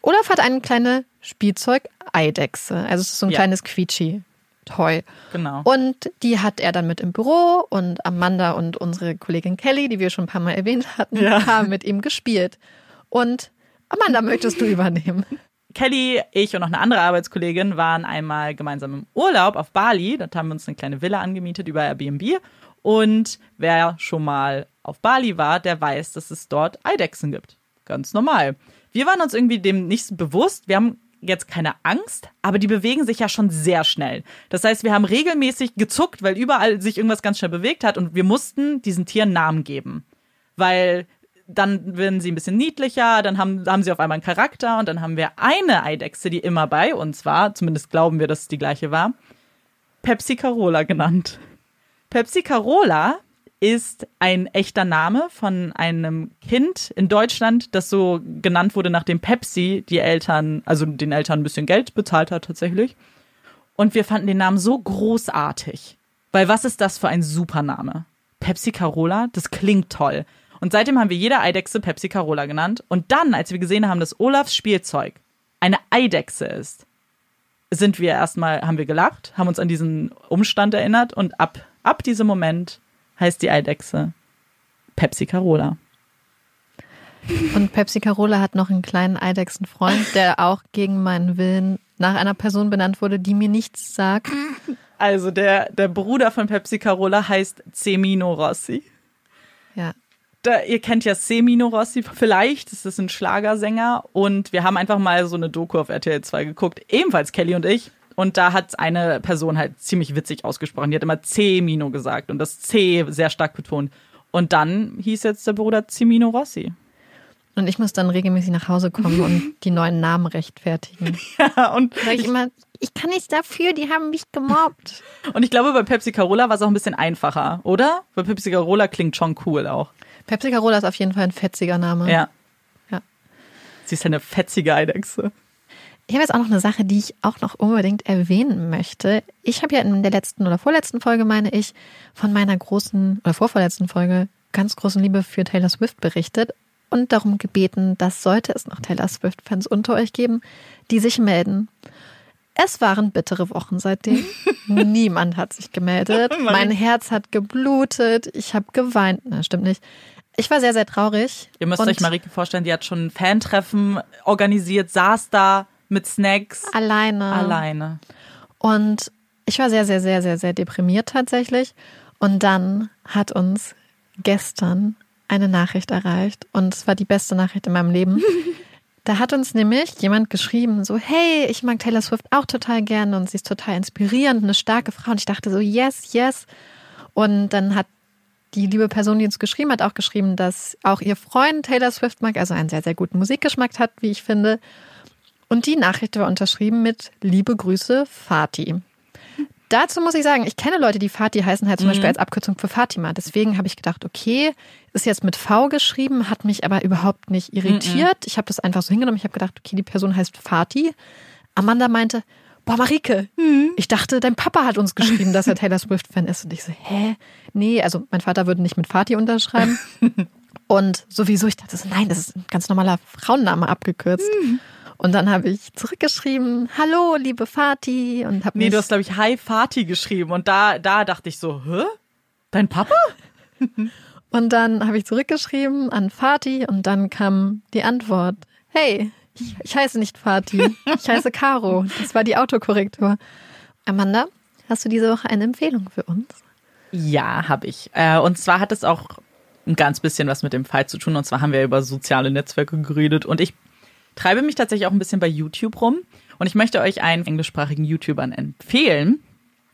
Olaf hat eine kleine Spielzeug-Eidechse. Also es ist so ein Ja. kleines Quietschi-Toy. Genau. Und die hat er dann mit im Büro und Amanda und unsere Kollegin Kelly, die wir schon ein paar Mal erwähnt hatten, Ja. haben mit ihm gespielt. Und Amanda, möchtest du übernehmen? Kelly, ich und noch eine andere Arbeitskollegin waren einmal gemeinsam im Urlaub auf Bali. Dort haben wir uns eine kleine Villa angemietet über Airbnb. Und wer schon mal auf Bali war, der weiß, dass es dort Eidechsen gibt. Ganz normal. Wir waren uns irgendwie dem nicht bewusst. Wir haben jetzt keine Angst, aber die bewegen sich ja schon sehr schnell. Das heißt, wir haben regelmäßig gezuckt, weil überall sich irgendwas ganz schnell bewegt hat und wir mussten diesen Tieren Namen geben. Weil dann werden sie ein bisschen niedlicher, dann haben, haben sie auf einmal einen Charakter und dann haben wir eine Eidechse, die immer bei uns war, zumindest glauben wir, dass es die gleiche war, Pepsi Carola genannt. Pepsi Carola ist ein echter Name von einem Kind in Deutschland, das so genannt wurde, nachdem Pepsi die Eltern, also den Eltern ein bisschen Geld bezahlt hat tatsächlich. Und wir fanden den Namen so großartig. Weil was ist das für ein Supername? Pepsi Carola, das klingt toll. Und seitdem haben wir jede Eidechse Pepsi Carola genannt. Und dann, als wir gesehen haben, dass Olafs Spielzeug eine Eidechse ist, sind wir erstmal, haben wir gelacht, haben uns an diesen Umstand erinnert und ab, ab diesem Moment heißt die Eidechse Pepsi Carola. Und Pepsi Carola hat noch einen kleinen Eidechsenfreund, der auch gegen meinen Willen nach einer Person benannt wurde, die mir nichts sagt. Also der, der Bruder von Pepsi Carola heißt Semino Rossi. Ja. Da, ihr kennt ja Semino Rossi vielleicht, das ist ein Schlagersänger und wir haben einfach mal so eine Doku auf RTL 2 geguckt, ebenfalls Kelly und ich. Und da hat eine Person halt ziemlich witzig ausgesprochen. Die hat immer Cemino gesagt und das C sehr stark betont. Und dann hieß jetzt der Bruder Cimino Rossi. Und ich muss dann regelmäßig nach Hause kommen und die neuen Namen rechtfertigen. Ja, und, Sag ich immer, ich kann nichts dafür, die haben mich gemobbt. und ich glaube, bei Pepsi Carola war es auch ein bisschen einfacher, oder? Weil Pepsi Carola klingt schon cool auch. Pepsi Carola ist auf jeden Fall ein fetziger Name. Ja. Ja. Sie ist eine fetzige Eidechse. Ich habe jetzt auch noch eine Sache, die ich auch noch unbedingt erwähnen möchte. Ich habe ja in der letzten oder vorletzten Folge, meine ich, von meiner großen oder vorvorletzten Folge ganz großen Liebe für Taylor Swift berichtet und darum gebeten, dass sollte es noch Taylor Swift-Fans unter euch geben, die sich melden. Es waren bittere Wochen seitdem. Niemand hat sich gemeldet. Mein Herz hat geblutet. Ich habe geweint. Na, stimmt nicht. Ich war sehr, sehr traurig. Ihr müsst Und euch Marike vorstellen, die hat schon ein Fantreffen organisiert, saß da mit Snacks alleine. alleine. Und ich war sehr, sehr, sehr, sehr, sehr deprimiert tatsächlich. Und dann hat uns gestern eine Nachricht erreicht. Und es war die beste Nachricht in meinem Leben. Da hat uns nämlich jemand geschrieben, so, hey, ich mag Taylor Swift auch total gerne und sie ist total inspirierend, eine starke Frau. Und ich dachte so, yes, yes. Und dann hat die liebe Person, die uns geschrieben hat, auch geschrieben, dass auch ihr Freund Taylor Swift mag, also einen sehr, sehr guten Musikgeschmack hat, wie ich finde. Und die Nachricht war unterschrieben mit Liebe Grüße, Fatih. Dazu muss ich sagen, ich kenne Leute, die Fatih heißen, halt zum Beispiel als Abkürzung für Fatima. Deswegen habe ich gedacht, okay, ist jetzt mit V geschrieben, hat mich aber überhaupt nicht irritiert. Ich habe das einfach so hingenommen. Ich habe gedacht, okay, die Person heißt Fatih. Amanda meinte, boah, Marike, ich dachte, dein Papa hat uns geschrieben, dass er Taylor Swift-Fan ist. Und ich so, hä? Nee, also mein Vater würde nicht mit Fatih unterschreiben. Und sowieso, ich dachte so, nein, das ist ein ganz normaler Frauenname abgekürzt. Und dann habe ich zurückgeschrieben, hallo, liebe Fatih. Und habe Nee, du hast, glaube ich, Hi Fatih geschrieben. Und da, da dachte ich so, hä? Dein Papa? Und dann habe ich zurückgeschrieben an Fatih und dann kam die Antwort: Hey, ich, ich heiße nicht Fatih, ich heiße Caro. Das war die Autokorrektur. Amanda, hast du diese Woche eine Empfehlung für uns? Ja, habe ich. Äh, und zwar hat es auch ein ganz bisschen was mit dem Fall zu tun. Und zwar haben wir über soziale Netzwerke geredet. Und ich treibe mich tatsächlich auch ein bisschen bei YouTube rum. Und ich möchte euch einen englischsprachigen YouTubern empfehlen.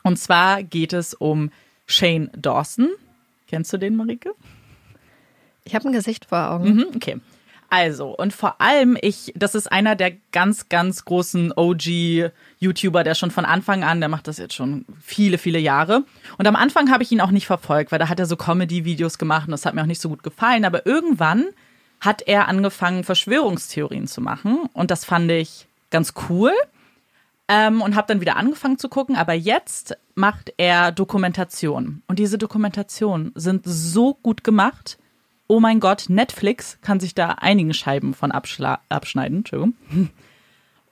Und zwar geht es um Shane Dawson. Kennst du den, Marike? Ich habe ein Gesicht vor Augen. Mhm, okay. Also, und vor allem, ich, das ist einer der ganz, ganz großen OG-YouTuber, der schon von Anfang an, der macht das jetzt schon viele, viele Jahre. Und am Anfang habe ich ihn auch nicht verfolgt, weil da hat er so Comedy-Videos gemacht und das hat mir auch nicht so gut gefallen. Aber irgendwann hat er angefangen, Verschwörungstheorien zu machen. Und das fand ich ganz cool. Ähm, und habe dann wieder angefangen zu gucken. Aber jetzt macht er Dokumentation. Und diese Dokumentationen sind so gut gemacht. Oh mein Gott, Netflix kann sich da einigen Scheiben von abschneiden. Entschuldigung.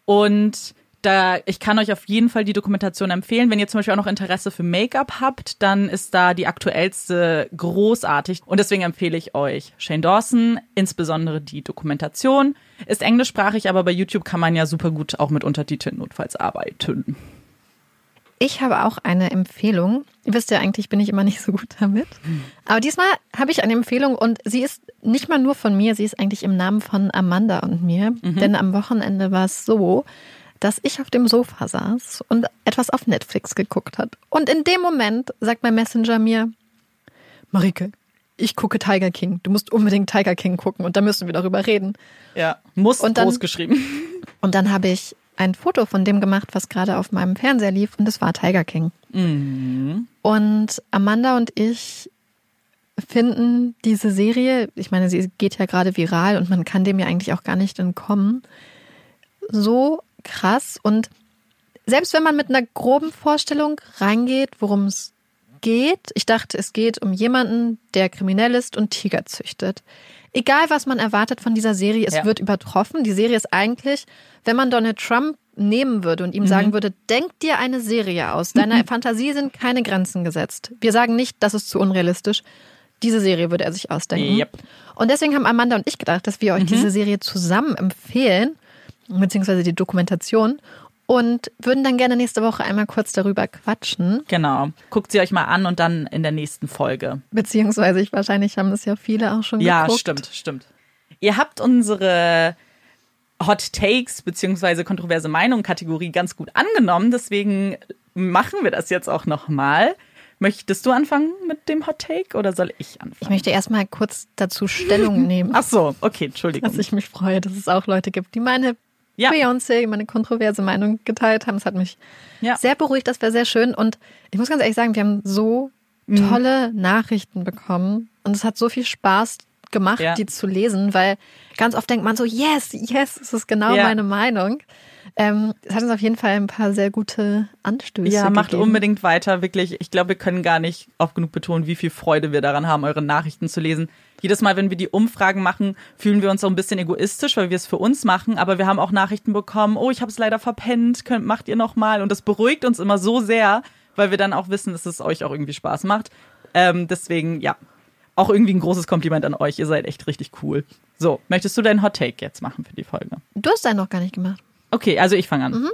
Und da, ich kann euch auf jeden Fall die Dokumentation empfehlen. Wenn ihr zum Beispiel auch noch Interesse für Make-up habt, dann ist da die aktuellste großartig. Und deswegen empfehle ich euch Shane Dawson, insbesondere die Dokumentation. Ist englischsprachig, aber bei YouTube kann man ja super gut auch mit Untertiteln notfalls arbeiten. Ich habe auch eine Empfehlung. Ihr wisst ja eigentlich, bin ich immer nicht so gut damit. Aber diesmal habe ich eine Empfehlung und sie ist nicht mal nur von mir, sie ist eigentlich im Namen von Amanda und mir. Denn am Wochenende war es so, dass ich auf dem Sofa saß und etwas auf Netflix geguckt hat. Und in dem Moment sagt mein Messenger mir, Marike, ich gucke Tiger King. Du musst unbedingt Tiger King gucken und da müssen wir darüber reden. Ja, muss Und dann- groß geschrieben. Und dann habe ich ein Foto von dem gemacht, was gerade auf meinem Fernseher lief und es war Tiger King. Und Amanda und ich finden diese Serie, ich meine, sie geht ja gerade viral und man kann dem ja eigentlich auch gar nicht entkommen, so krass. Und selbst wenn man mit einer groben Vorstellung reingeht, worum es geht, ich dachte, es geht um jemanden, der kriminell ist und Tiger züchtet. Egal, was man erwartet von dieser Serie, es Ja. wird übertroffen. Die Serie ist eigentlich, wenn man Donald Trump nehmen würde und ihm sagen würde, denk dir eine Serie aus. Deiner Fantasie sind keine Grenzen gesetzt. Wir sagen nicht, das ist zu unrealistisch. Diese Serie würde er sich ausdenken. Yep. Und deswegen haben Amanda und ich gedacht, dass wir euch diese Serie zusammen empfehlen, beziehungsweise die Dokumentation, und würden dann gerne nächste Woche einmal kurz darüber quatschen. Genau. Guckt sie euch mal an und dann in der nächsten Folge. Beziehungsweise ich wahrscheinlich haben es ja viele auch schon Ja, geguckt. stimmt, stimmt. Ihr habt unsere Hot Takes beziehungsweise kontroverse Meinung Kategorie ganz gut angenommen, deswegen machen wir das jetzt auch nochmal. Möchtest du anfangen mit dem Hot Take oder soll ich Ich anfangen? möchte erstmal kurz dazu Stellung nehmen, Ach so, okay, Entschuldigung. dass ich mich freue, dass es auch Leute gibt, die meine Ja. Beyoncé, meine kontroverse Meinung geteilt haben. Es hat mich Ja. sehr beruhigt, das war sehr schön. Und ich muss ganz ehrlich sagen, wir haben so Mhm. tolle Nachrichten bekommen. Und es hat so viel Spaß gemacht, Ja. die zu lesen, weil ganz oft denkt man so, yes, yes, es ist genau Ja. meine Meinung. Ähm, es hat uns auf jeden Fall ein paar sehr gute Anstöße Ja, macht gegeben. unbedingt weiter, wirklich. Ich glaube, wir können gar nicht oft genug betonen, wie viel Freude wir daran haben, eure Nachrichten zu lesen. Jedes Mal, wenn wir die Umfragen machen, fühlen wir uns so ein bisschen egoistisch, weil wir es für uns machen. Aber wir haben auch Nachrichten bekommen, oh, ich habe es leider verpennt, könnt, macht ihr noch mal. Und das beruhigt uns immer so sehr, weil wir dann auch wissen, dass es euch auch irgendwie Spaß macht. Ähm, deswegen, ja, auch irgendwie ein großes Kompliment an euch. Ihr seid echt richtig cool. So, möchtest du deinen Hot Take jetzt machen für die Folge? Du hast einen noch gar nicht gemacht. Okay, also ich fange an.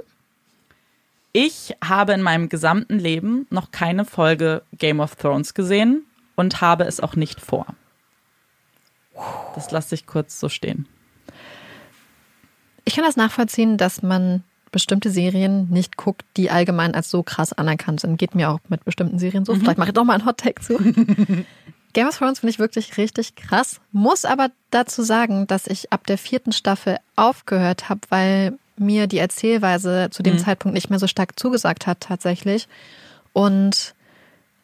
Ich habe in meinem gesamten Leben noch keine Folge Game of Thrones gesehen und habe es auch nicht vor. Das lasse ich kurz so stehen. Ich kann das nachvollziehen, dass man bestimmte Serien nicht guckt, die allgemein als so krass anerkannt sind. Geht mir auch mit bestimmten Serien so. Vielleicht mache ich doch mal einen Hot Take zu. Game of Thrones finde ich wirklich richtig krass. Muss aber dazu sagen, dass ich ab der vierten Staffel aufgehört habe, weil mir die Erzählweise zu dem Zeitpunkt nicht mehr so stark zugesagt hat tatsächlich. Und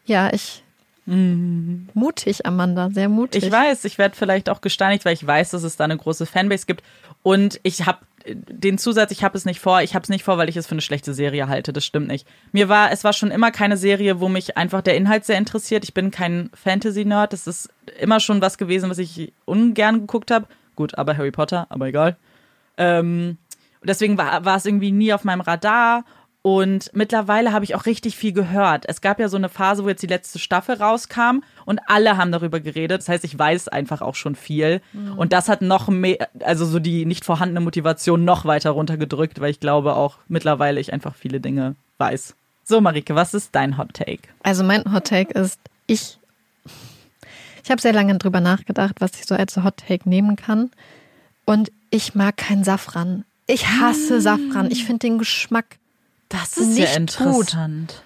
ja, ich mutig, Amanda, sehr mutig. Ich weiß, ich werde vielleicht auch gesteinigt, weil ich weiß, dass es da eine große Fanbase gibt. Und ich habe den Zusatz, ich habe es nicht vor, ich habe es nicht vor, weil ich es für eine schlechte Serie halte. Das stimmt nicht. Mir war, es war schon immer keine Serie, wo mich einfach der Inhalt sehr interessiert. Ich bin kein Fantasy-Nerd. Das ist immer schon was gewesen, was ich ungern geguckt habe. Gut, aber Harry Potter, aber egal. Ähm, deswegen war, war es irgendwie nie auf meinem Radar. Und mittlerweile habe ich auch richtig viel gehört. Es gab ja so eine Phase, wo jetzt die letzte Staffel rauskam und alle haben darüber geredet. Das heißt, ich weiß einfach auch schon viel. Und das hat noch mehr, also so die nicht vorhandene Motivation noch weiter runtergedrückt, weil ich glaube auch mittlerweile ich einfach viele Dinge weiß. So, Marike, was ist dein Hot Take? Also mein Hot Take ist, ich, ich habe sehr lange drüber nachgedacht, was ich so als Hot Take nehmen kann. Und ich mag keinen Safran. Ich hasse Safran. Ich finde den Geschmack. Das ist ja interessant.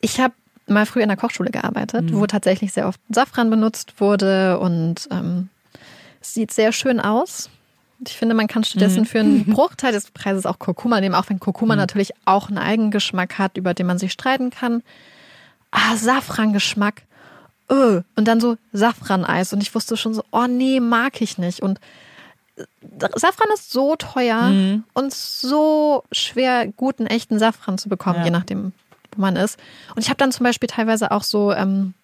Ich habe mal früher in der Kochschule gearbeitet, wo tatsächlich sehr oft Safran benutzt wurde und ähm, es sieht sehr schön aus. Ich finde, man kann stattdessen für einen Bruchteil des Preises auch Kurkuma nehmen, auch wenn Kurkuma natürlich auch einen Eigengeschmack hat, über den man sich streiten kann. Ah, Safrangeschmack. Öh. Und dann so Safraneis. Und ich wusste schon so, oh nee, mag ich nicht. Und Safran ist so teuer und so schwer, guten, echten Safran zu bekommen, Ja. je nachdem, wo man ist. Und ich habe dann zum Beispiel teilweise auch so, ähm,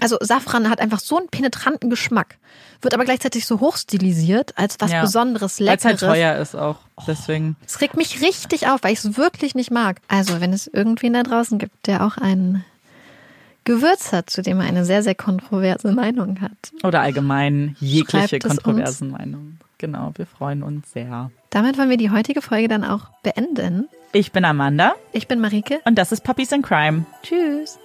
also Safran hat einfach so einen penetranten Geschmack, wird aber gleichzeitig so hochstilisiert als was Ja. Besonderes, Weil es halt Leckeres. teuer ist auch. Deswegen. Es regt mich richtig auf, weil ich es wirklich nicht mag. Also, wenn es irgendwen da draußen gibt, der auch ein Gewürz hat, zu dem er eine sehr, sehr kontroverse Meinung hat. Oder allgemein jegliche es uns. kontroversen Meinungen. Genau, wir freuen uns sehr. Damit wollen wir die heutige Folge dann auch beenden. Ich bin Amanda Ich bin Marike. und das ist Puppies in Crime. Tschüss.